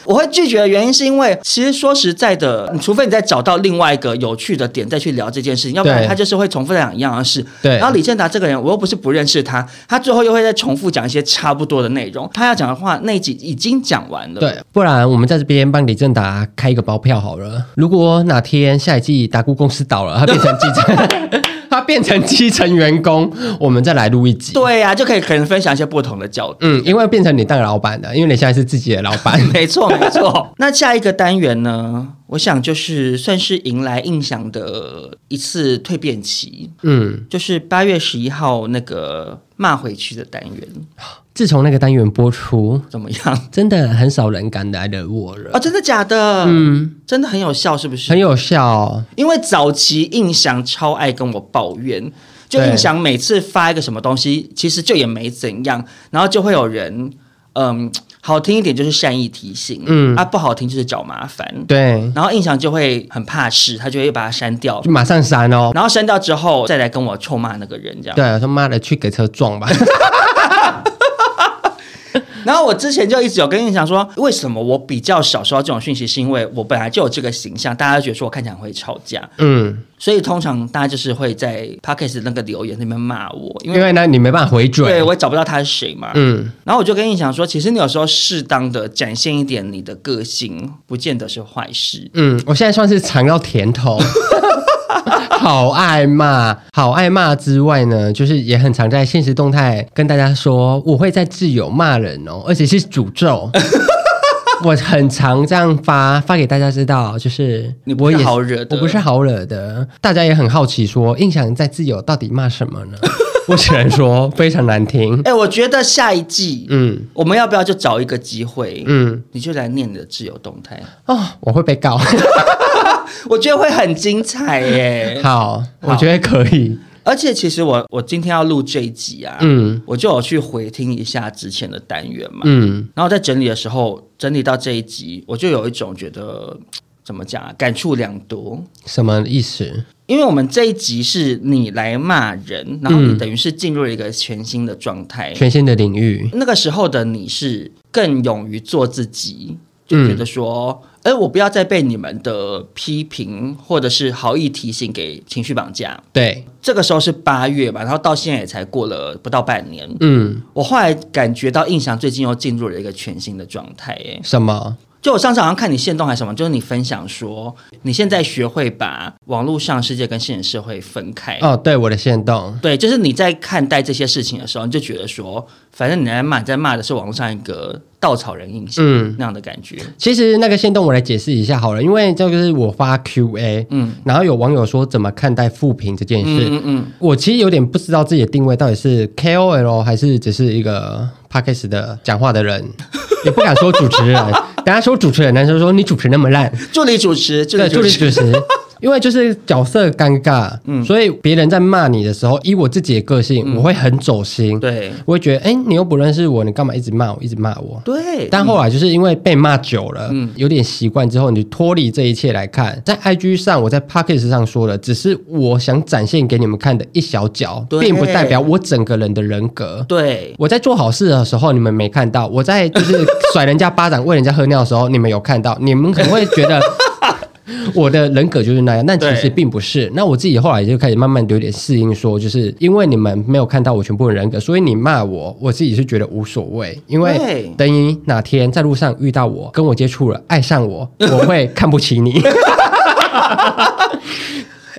我会拒绝的原因是因为，其实说实在的，你除非你再找到另外一个有趣的点再去聊这件事情，要不然他就是会重复在讲一样的事。对。然后李正达这个人，我又不是不认识他，他最后又会再重复讲一些差不多的内容。他要讲的话那一集已经讲完了。对。不然我们在这边帮李正达开一个包票好了。如果哪天下一季达菇公司倒了，他变成记者。他变成基层员工，我们再来录一集。对呀、啊，就可以可能分享一些不同的角度。嗯，因为变成你当老板的，因为你现在是自己的老板。没错，没错。那下一个单元呢？我想就是算是迎来印象的一次蜕变期。嗯，就是八月十一号那个骂回去的单元。自从那个单元播出，怎么样？真的很少人敢来惹我了。哦，真的假的？嗯，真的很有效，是不是？很有效，因为早期印象超爱跟我抱怨，就印象每次发一个什么东西，其实就也没怎样，然后就会有人，嗯，好听一点就是善意提醒，嗯，啊，不好听就是找麻烦，对，然后印象就会很怕事，他就会把它删掉，就马上删哦，然后删掉之后再来跟我臭骂那个人，这样，对，他妈的去给车撞吧。然后我之前就一直有跟你讲说，为什么我比较少收到这种讯息，是因为我本来就有这个形象，大家觉得说我看起来会吵架，嗯，所以通常大家就是会在 Podcast 那个留言那边骂我，因为因为呢你没办法回嘴，对，我也找不到他是谁嘛，嗯，然后我就跟你讲说，其实你有时候适当的展现一点你的个性，不见得是坏事，嗯，我现在算是尝到甜头。好爱骂，好爱骂之外呢，就是也很常在现实动态跟大家说，我会在挚友骂人哦，而且是诅咒。我很常这样发发给大家知道，就是你不是好惹的，我不是好惹的。大家也很好奇说，印象在自由到底骂什么呢？我只能说非常难听。哎、欸，我觉得下一季，嗯，我们要不要就找一个机会，嗯，你就来念你的自由动态哦，我会被告。我觉得会很精彩耶！好，好我觉得可以。而且其实我我今天要录这一集啊，嗯，我就有去回听一下之前的单元嘛，嗯，然后在整理的时候，整理到这一集，我就有一种觉得怎么讲啊，感触良多。什么意思？因为我们这一集是你来骂人，然后你等于是进入了一个全新的状态，全新的领域。那个时候的你是更勇于做自己。就觉得说，哎、嗯，我不要再被你们的批评或者是好意提醒给情绪绑架。对，这个时候是八月吧，然后到现在也才过了不到半年。嗯，我后来感觉到印象最近又进入了一个全新的状态。哎，什么？就我上次好像看你限动还是什么，就是你分享说你现在学会把网络上世界跟现实社会分开。哦，对，我的限动，对，就是你在看待这些事情的时候，你就觉得说，反正你在骂，你在骂的是网络上一个稻草人印象，嗯，那样的感觉。其实那个线动我来解释一下好了，因为这个是我发 QA，嗯，然后有网友说怎么看待负评这件事，嗯嗯，嗯，我其实有点不知道自己的定位到底是 KOL 还是只是一个 Podcast 的讲话的人。也不敢说主持人，等下说主持人，男生说你主持那么烂，助理主持，对，助理主持，因为就是角色尴尬，嗯，所以别人在骂你的时候，以我自己的个性，嗯、我会很走心，对，我会觉得，哎，你又不认识我，你干嘛一直骂我，一直骂我？对，但后来就是因为被骂久了，嗯，有点习惯之后，你就脱离这一切来看，在 IG 上，我在 Podcast 上说的，只是我想展现给你们看的一小角，并不代表我整个人的人格。对，我在做好事的时候，你们没看到；我在就是 甩人家巴掌、喂人家喝尿的时候，你们有看到。你们可能会觉得。我的人格就是那样，但其实并不是。那我自己后来就开始慢慢有点适应，说就是因为你们没有看到我全部的人格，所以你骂我，我自己是觉得无所谓。因为等你哪天在路上遇到我，跟我接触了，爱上我，我会看不起你。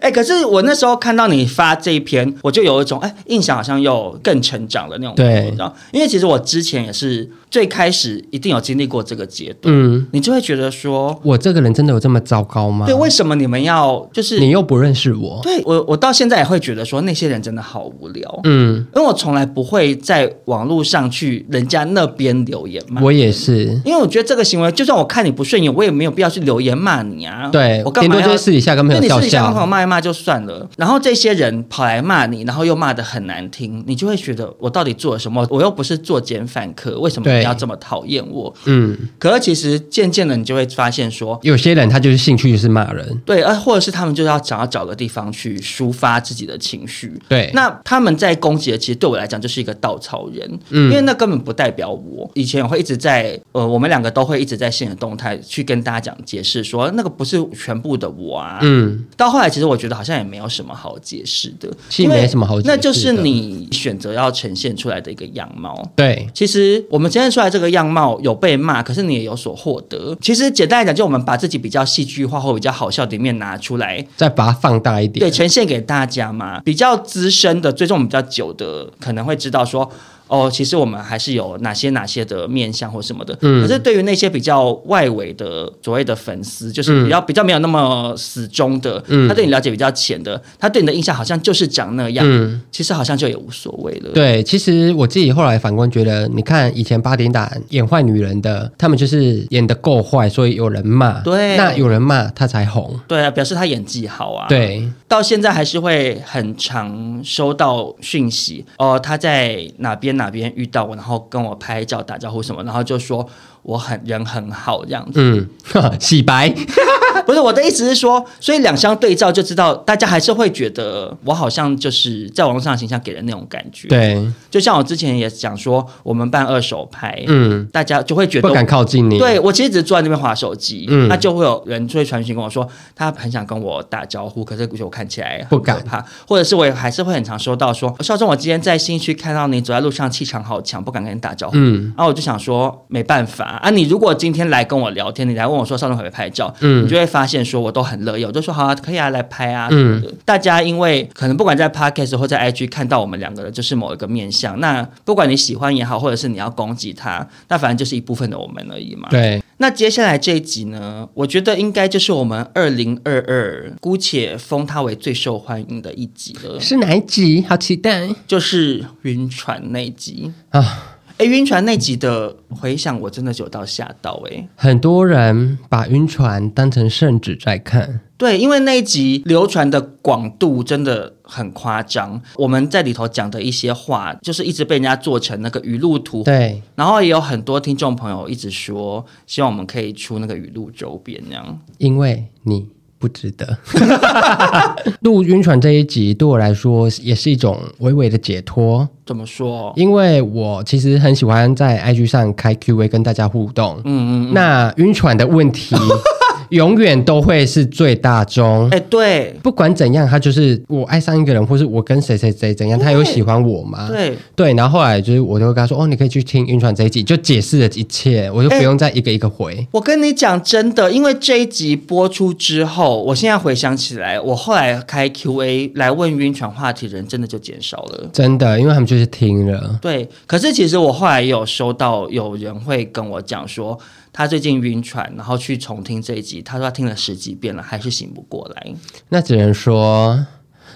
哎、欸，可是我那时候看到你发这一篇，我就有一种哎，印象好像又更成长了那种感觉，你知道？因为其实我之前也是。最开始一定有经历过这个阶段，嗯，你就会觉得说，我这个人真的有这么糟糕吗？对，为什么你们要就是你又不认识我？对我，我到现在也会觉得说那些人真的好无聊，嗯，因为我从来不会在网络上去人家那边留言骂。我也是，因为我觉得这个行为，就算我看你不顺眼，我也没有必要去留言骂你啊。对，我干嘛要私底下跟朋友笑笑？你私底下跟朋友骂一骂就算了，然后这些人跑来骂你，然后又骂的很难听，你就会觉得我到底做了什么？我又不是作奸犯科，为什么你要这么讨厌？我嗯，可是其实渐渐的，你就会发现说，有些人他就是兴趣就是骂人，对，而或者是他们就是要想要找个地方去抒发自己的情绪，对。那他们在攻击的，其实对我来讲就是一个稻草人，嗯，因为那根本不代表我。以前我会一直在，呃，我们两个都会一直在现实动态去跟大家讲解释，说那个不是全部的我啊，嗯。到后来，其实我觉得好像也没有什么好解释的，其实没什么好解释，那就是你选择要呈现出来的一个样貌。对，其实我们呈现出来这个样貌。有被骂，可是你也有所获得。其实简单来讲，就我们把自己比较戏剧化或比较好笑的一面拿出来，再把它放大一点，对，呈现给大家嘛。比较资深的，追踪我们比较久的，可能会知道说。哦，其实我们还是有哪些哪些的面向或什么的，嗯，可是对于那些比较外围的所谓的粉丝，就是比较、嗯、比较没有那么死忠的，嗯，他对你了解比较浅的，他对你的印象好像就是长那样，嗯，其实好像就也无所谓了。对，其实我自己后来反观觉得，你看以前八点档演坏女人的，他们就是演的够坏，所以有人骂，对，那有人骂他才红，对啊，表示他演技好啊，对，到现在还是会很常收到讯息，哦，他在哪边哪。边遇到我，然后跟我拍照打招呼什么，然后就说。我很人很好这样子，嗯，洗白，不是我的意思是说，所以两相对照就知道，大家还是会觉得我好像就是在网络上的形象给人那种感觉，对，就像我之前也讲说，我们办二手拍，嗯，大家就会觉得不敢靠近你，对我其实只是坐在那边划手机，嗯，那就会有人就会传讯跟我说，他很想跟我打招呼，可是我看起来不敢。怕，或者是我也还是会很常收到说，少中我今天在新区看到你走在路上气场好强，不敢跟你打招呼，嗯，然后我就想说没办法。啊，你如果今天来跟我聊天，你来问我说少中可不可以拍照，嗯，你就会发现说我都很乐意，我就说好啊，可以啊，来拍啊。嗯，大家因为可能不管在 Podcast 或在 IG 看到我们两个的就是某一个面相，那不管你喜欢也好，或者是你要攻击他，那反正就是一部分的我们而已嘛。对。那接下来这一集呢，我觉得应该就是我们二零二二姑且封它为最受欢迎的一集了。是哪一集？好期待！就是晕船那一集啊。哎，晕船那集的回想我真的有到吓到哎！很多人把晕船当成圣旨在看。对，因为那一集流传的广度真的很夸张。我们在里头讲的一些话，就是一直被人家做成那个语录图。对，然后也有很多听众朋友一直说，希望我们可以出那个语录周边，这样。因为你。不值得。录晕船这一集对我来说也是一种微微的解脱。怎么说？因为我其实很喜欢在 IG 上开 QA 跟大家互动。嗯嗯，嗯。那晕船的问题。永远都会是最大宗。哎，对，不管怎样，他就是我爱上一个人，或是我跟谁谁谁怎样，他有喜欢我吗？对对。然后后来就是，我就会跟他说：“哦，你可以去听晕船这一集，就解释了一切，我就不用再一个一个回。”我跟你讲真的，因为这一集播出之后，我现在回想起来，我后来开 QA 来问晕船话题的人，真的就减少了。真的，因为他们就是听了。对，可是其实我后来也有收到有人会跟我讲说。他最近晕船，然后去重听这一集，他说他听了十几遍了，还是醒不过来。那只能说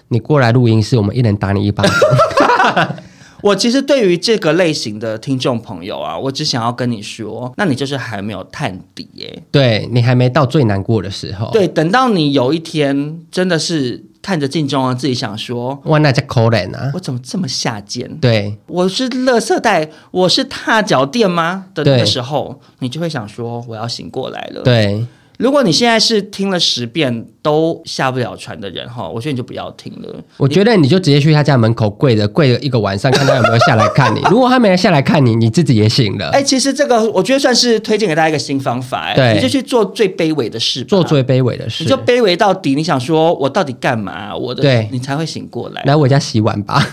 你过来录音室，我们一人打你一巴掌。我其实对于这个类型的听众朋友啊，我只想要跟你说，那你就是还没有探底耶，对，你还没到最难过的时候。对，等到你有一天真的是。看着镜中啊，自己想说：哇，那叫可怜啊！我怎么这么下贱？对，我是垃圾袋，我是踏脚垫吗？的那个时候，你就会想说：我要醒过来了。对。如果你现在是听了十遍都下不了船的人哈，我觉得你就不要听了。我觉得你就直接去他家门口跪着跪了一个晚上，看他有没有下来看你。如果他没下来看你，你自己也醒了。哎、欸，其实这个我觉得算是推荐给大家一个新方法。对，你就去做最卑微的事，做最卑微的事，你就卑微到底。你想说我到底干嘛？我的，对，你才会醒过来。来我家洗碗吧。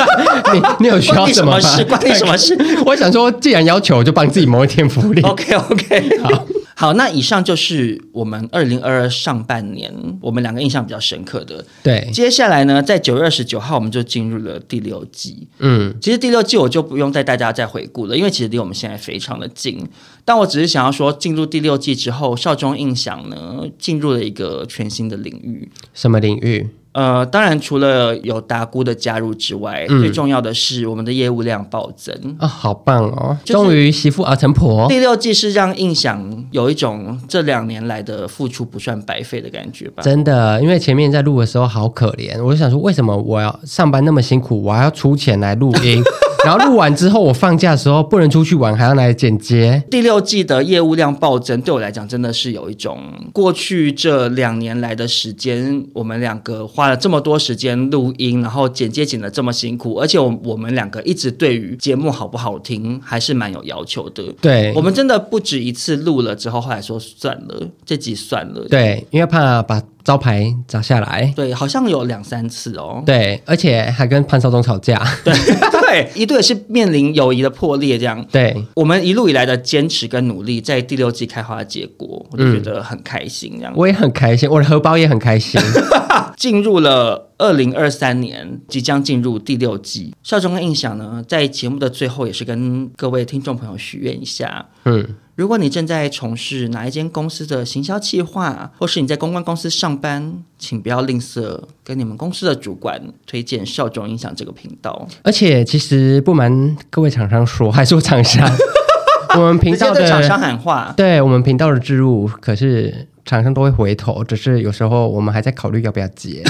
你你有需要什么事？关你什么事？我想说，既然要求，我就帮自己谋一天福利。OK OK，好。好，那以上就是我们二零二二上半年我们两个印象比较深刻的。对，接下来呢，在九月二十九号我们就进入了第六季。嗯，其实第六季我就不用带大家再回顾了，因为其实离我们现在非常的近。但我只是想要说，进入第六季之后，少中印象呢进入了一个全新的领域。什么领域？呃，当然，除了有达姑的加入之外，嗯，最重要的是我们的业务量暴增啊，哦，好棒哦！终于媳妇熬成婆。第六季是让印象有一种这两年来的付出不算白费的感觉吧？真的，因为前面在录的时候好可怜，我就想说，为什么我要上班那么辛苦，我还要出钱来录音？然后录完之后，我放假的时候不能出去玩，还要来剪接。第六季的业务量暴增，对我来讲真的是有一种过去这两年来的时间，我们两个花了这么多时间录音，然后剪接剪的这么辛苦，而且我我们两个一直对于节目好不好听还是蛮有要求的。对，我们真的不止一次录了之后，后来说算了，这集算了。对，因为怕把。招牌砸下来，对，好像有两三次哦。对，而且还跟潘少忠吵架。对 对，一度也是面临友谊的破裂，这样。对，我们一路以来的坚持跟努力，在第六季开花的结果，我就觉得很开心。这样、嗯，我也很开心，我的荷包也很开心。进入了二零二三年，即将进入第六季。少中跟印象呢，在节目的最后，也是跟各位听众朋友许愿一下。嗯。如果你正在从事哪一间公司的行销企划，或是你在公关公司上班，请不要吝啬跟你们公司的主管推荐少中印象这个频道。而且，其实不瞒各位厂商说，还是我厂商，我们频道的厂商喊话，对我们频道的置入，可是厂商都会回头，只是有时候我们还在考虑要不要接。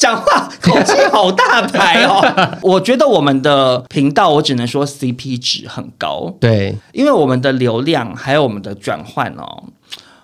讲话口气好大牌哦！我觉得我们的频道，我只能说 CP 值很高。对，因为我们的流量还有我们的转换哦，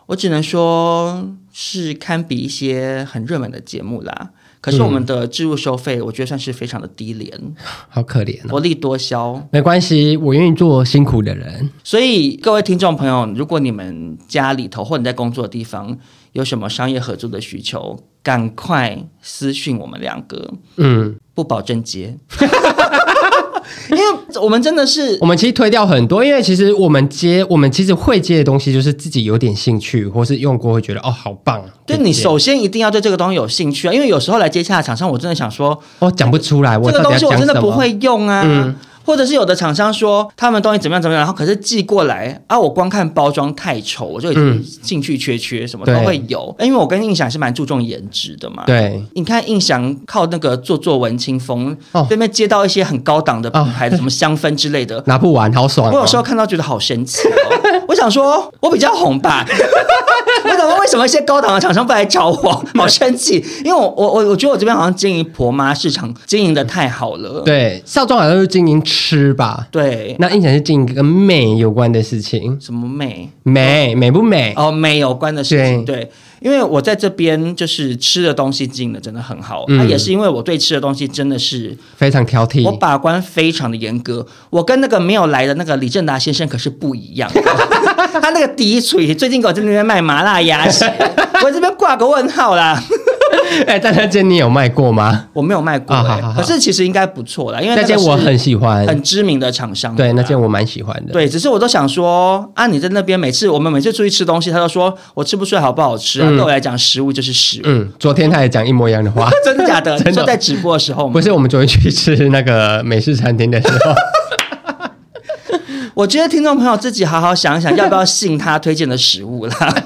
我只能说是堪比一些很热门的节目啦。可是我们的置入收费，我觉得算是非常的低廉，嗯、好可怜、哦，薄利多销。没关系，我愿意做辛苦的人。所以各位听众朋友，如果你们家里头或者你在工作的地方有什么商业合作的需求，赶快私讯我们两个，嗯，不保证接，因为我们真的是，我们其实推掉很多，因为其实我们接，我们其实会接的东西，就是自己有点兴趣，或是用过会觉得哦，好棒。对，你首先一定要对这个东西有兴趣啊，因为有时候来接洽的厂商，我真的想说，哦，讲不出来，我这个东西我真的不会用啊。嗯或者是有的厂商说他们东西怎么样怎么样，然后可是寄过来啊，我光看包装太丑，我就已经兴趣缺缺，什么都会有。因为我跟印象是蛮注重颜值的嘛。对，你看印象靠那个做做文青风，对面接到一些很高档的品牌的什么香氛之类的，拿不完，好爽。我有时候看到觉得好神奇哦。我想说，我比较红吧？我怎么为什么一些高档的厂商不来找我？好生气！因为我我我我觉得我这边好像经营婆妈市场经营的太好了。对，少中好像是经营吃吧？对，那印象是经营跟美有关的事情。什么美？美美不美？哦，美有关的事情。对。对因为我在这边就是吃的东西经营的真的很好，那、嗯、也是因为我对吃的东西真的是非常挑剔，我把关非常的严格。我跟那个没有来的那个李正达先生可是不一样，他那个第一锤最近给我在那边卖麻辣鸭血，我这边挂个问号啦。哎、欸，但那间你有卖过吗？我没有卖过、欸，哦、好好好，可是其实应该不错啦，因为那间我很喜欢，很知名的厂商。对，那间我蛮喜欢的。对，只是我都想说啊，你在那边每次我们每次出去吃东西，他都说我吃不出来好不好吃啊。嗯、对我来讲，食物就是食物。嗯，昨天他也讲一模一样的话，真的假的？真的在直播的时候吗？不是，我们昨天去吃那个美式餐厅的时候。我觉得听众朋友自己好好想一想，要不要信他推荐的食物啦？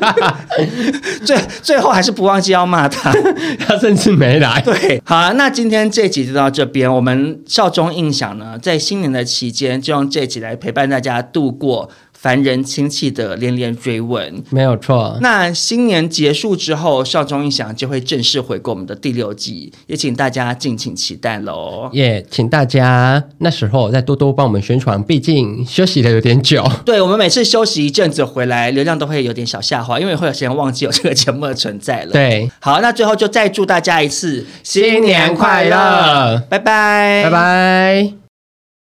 最最后还是不忘记要骂他，他甚至没来。对，好啊，那今天这集就到这边。我们少中印象呢，在新年的期间，就用这集来陪伴大家度过。烦人亲戚的连连追问，没有错。那新年结束之后，少中印象就会正式回归我们的第六季，也请大家敬请期待喽。也、yeah, 请大家那时候再多多帮我们宣传，毕竟休息的有点久。对，我们每次休息一阵子回来，流量都会有点小下滑，因为会有些人忘记有这个节目的存在了。对，好，那最后就再祝大家一次新年快乐，拜拜，拜拜。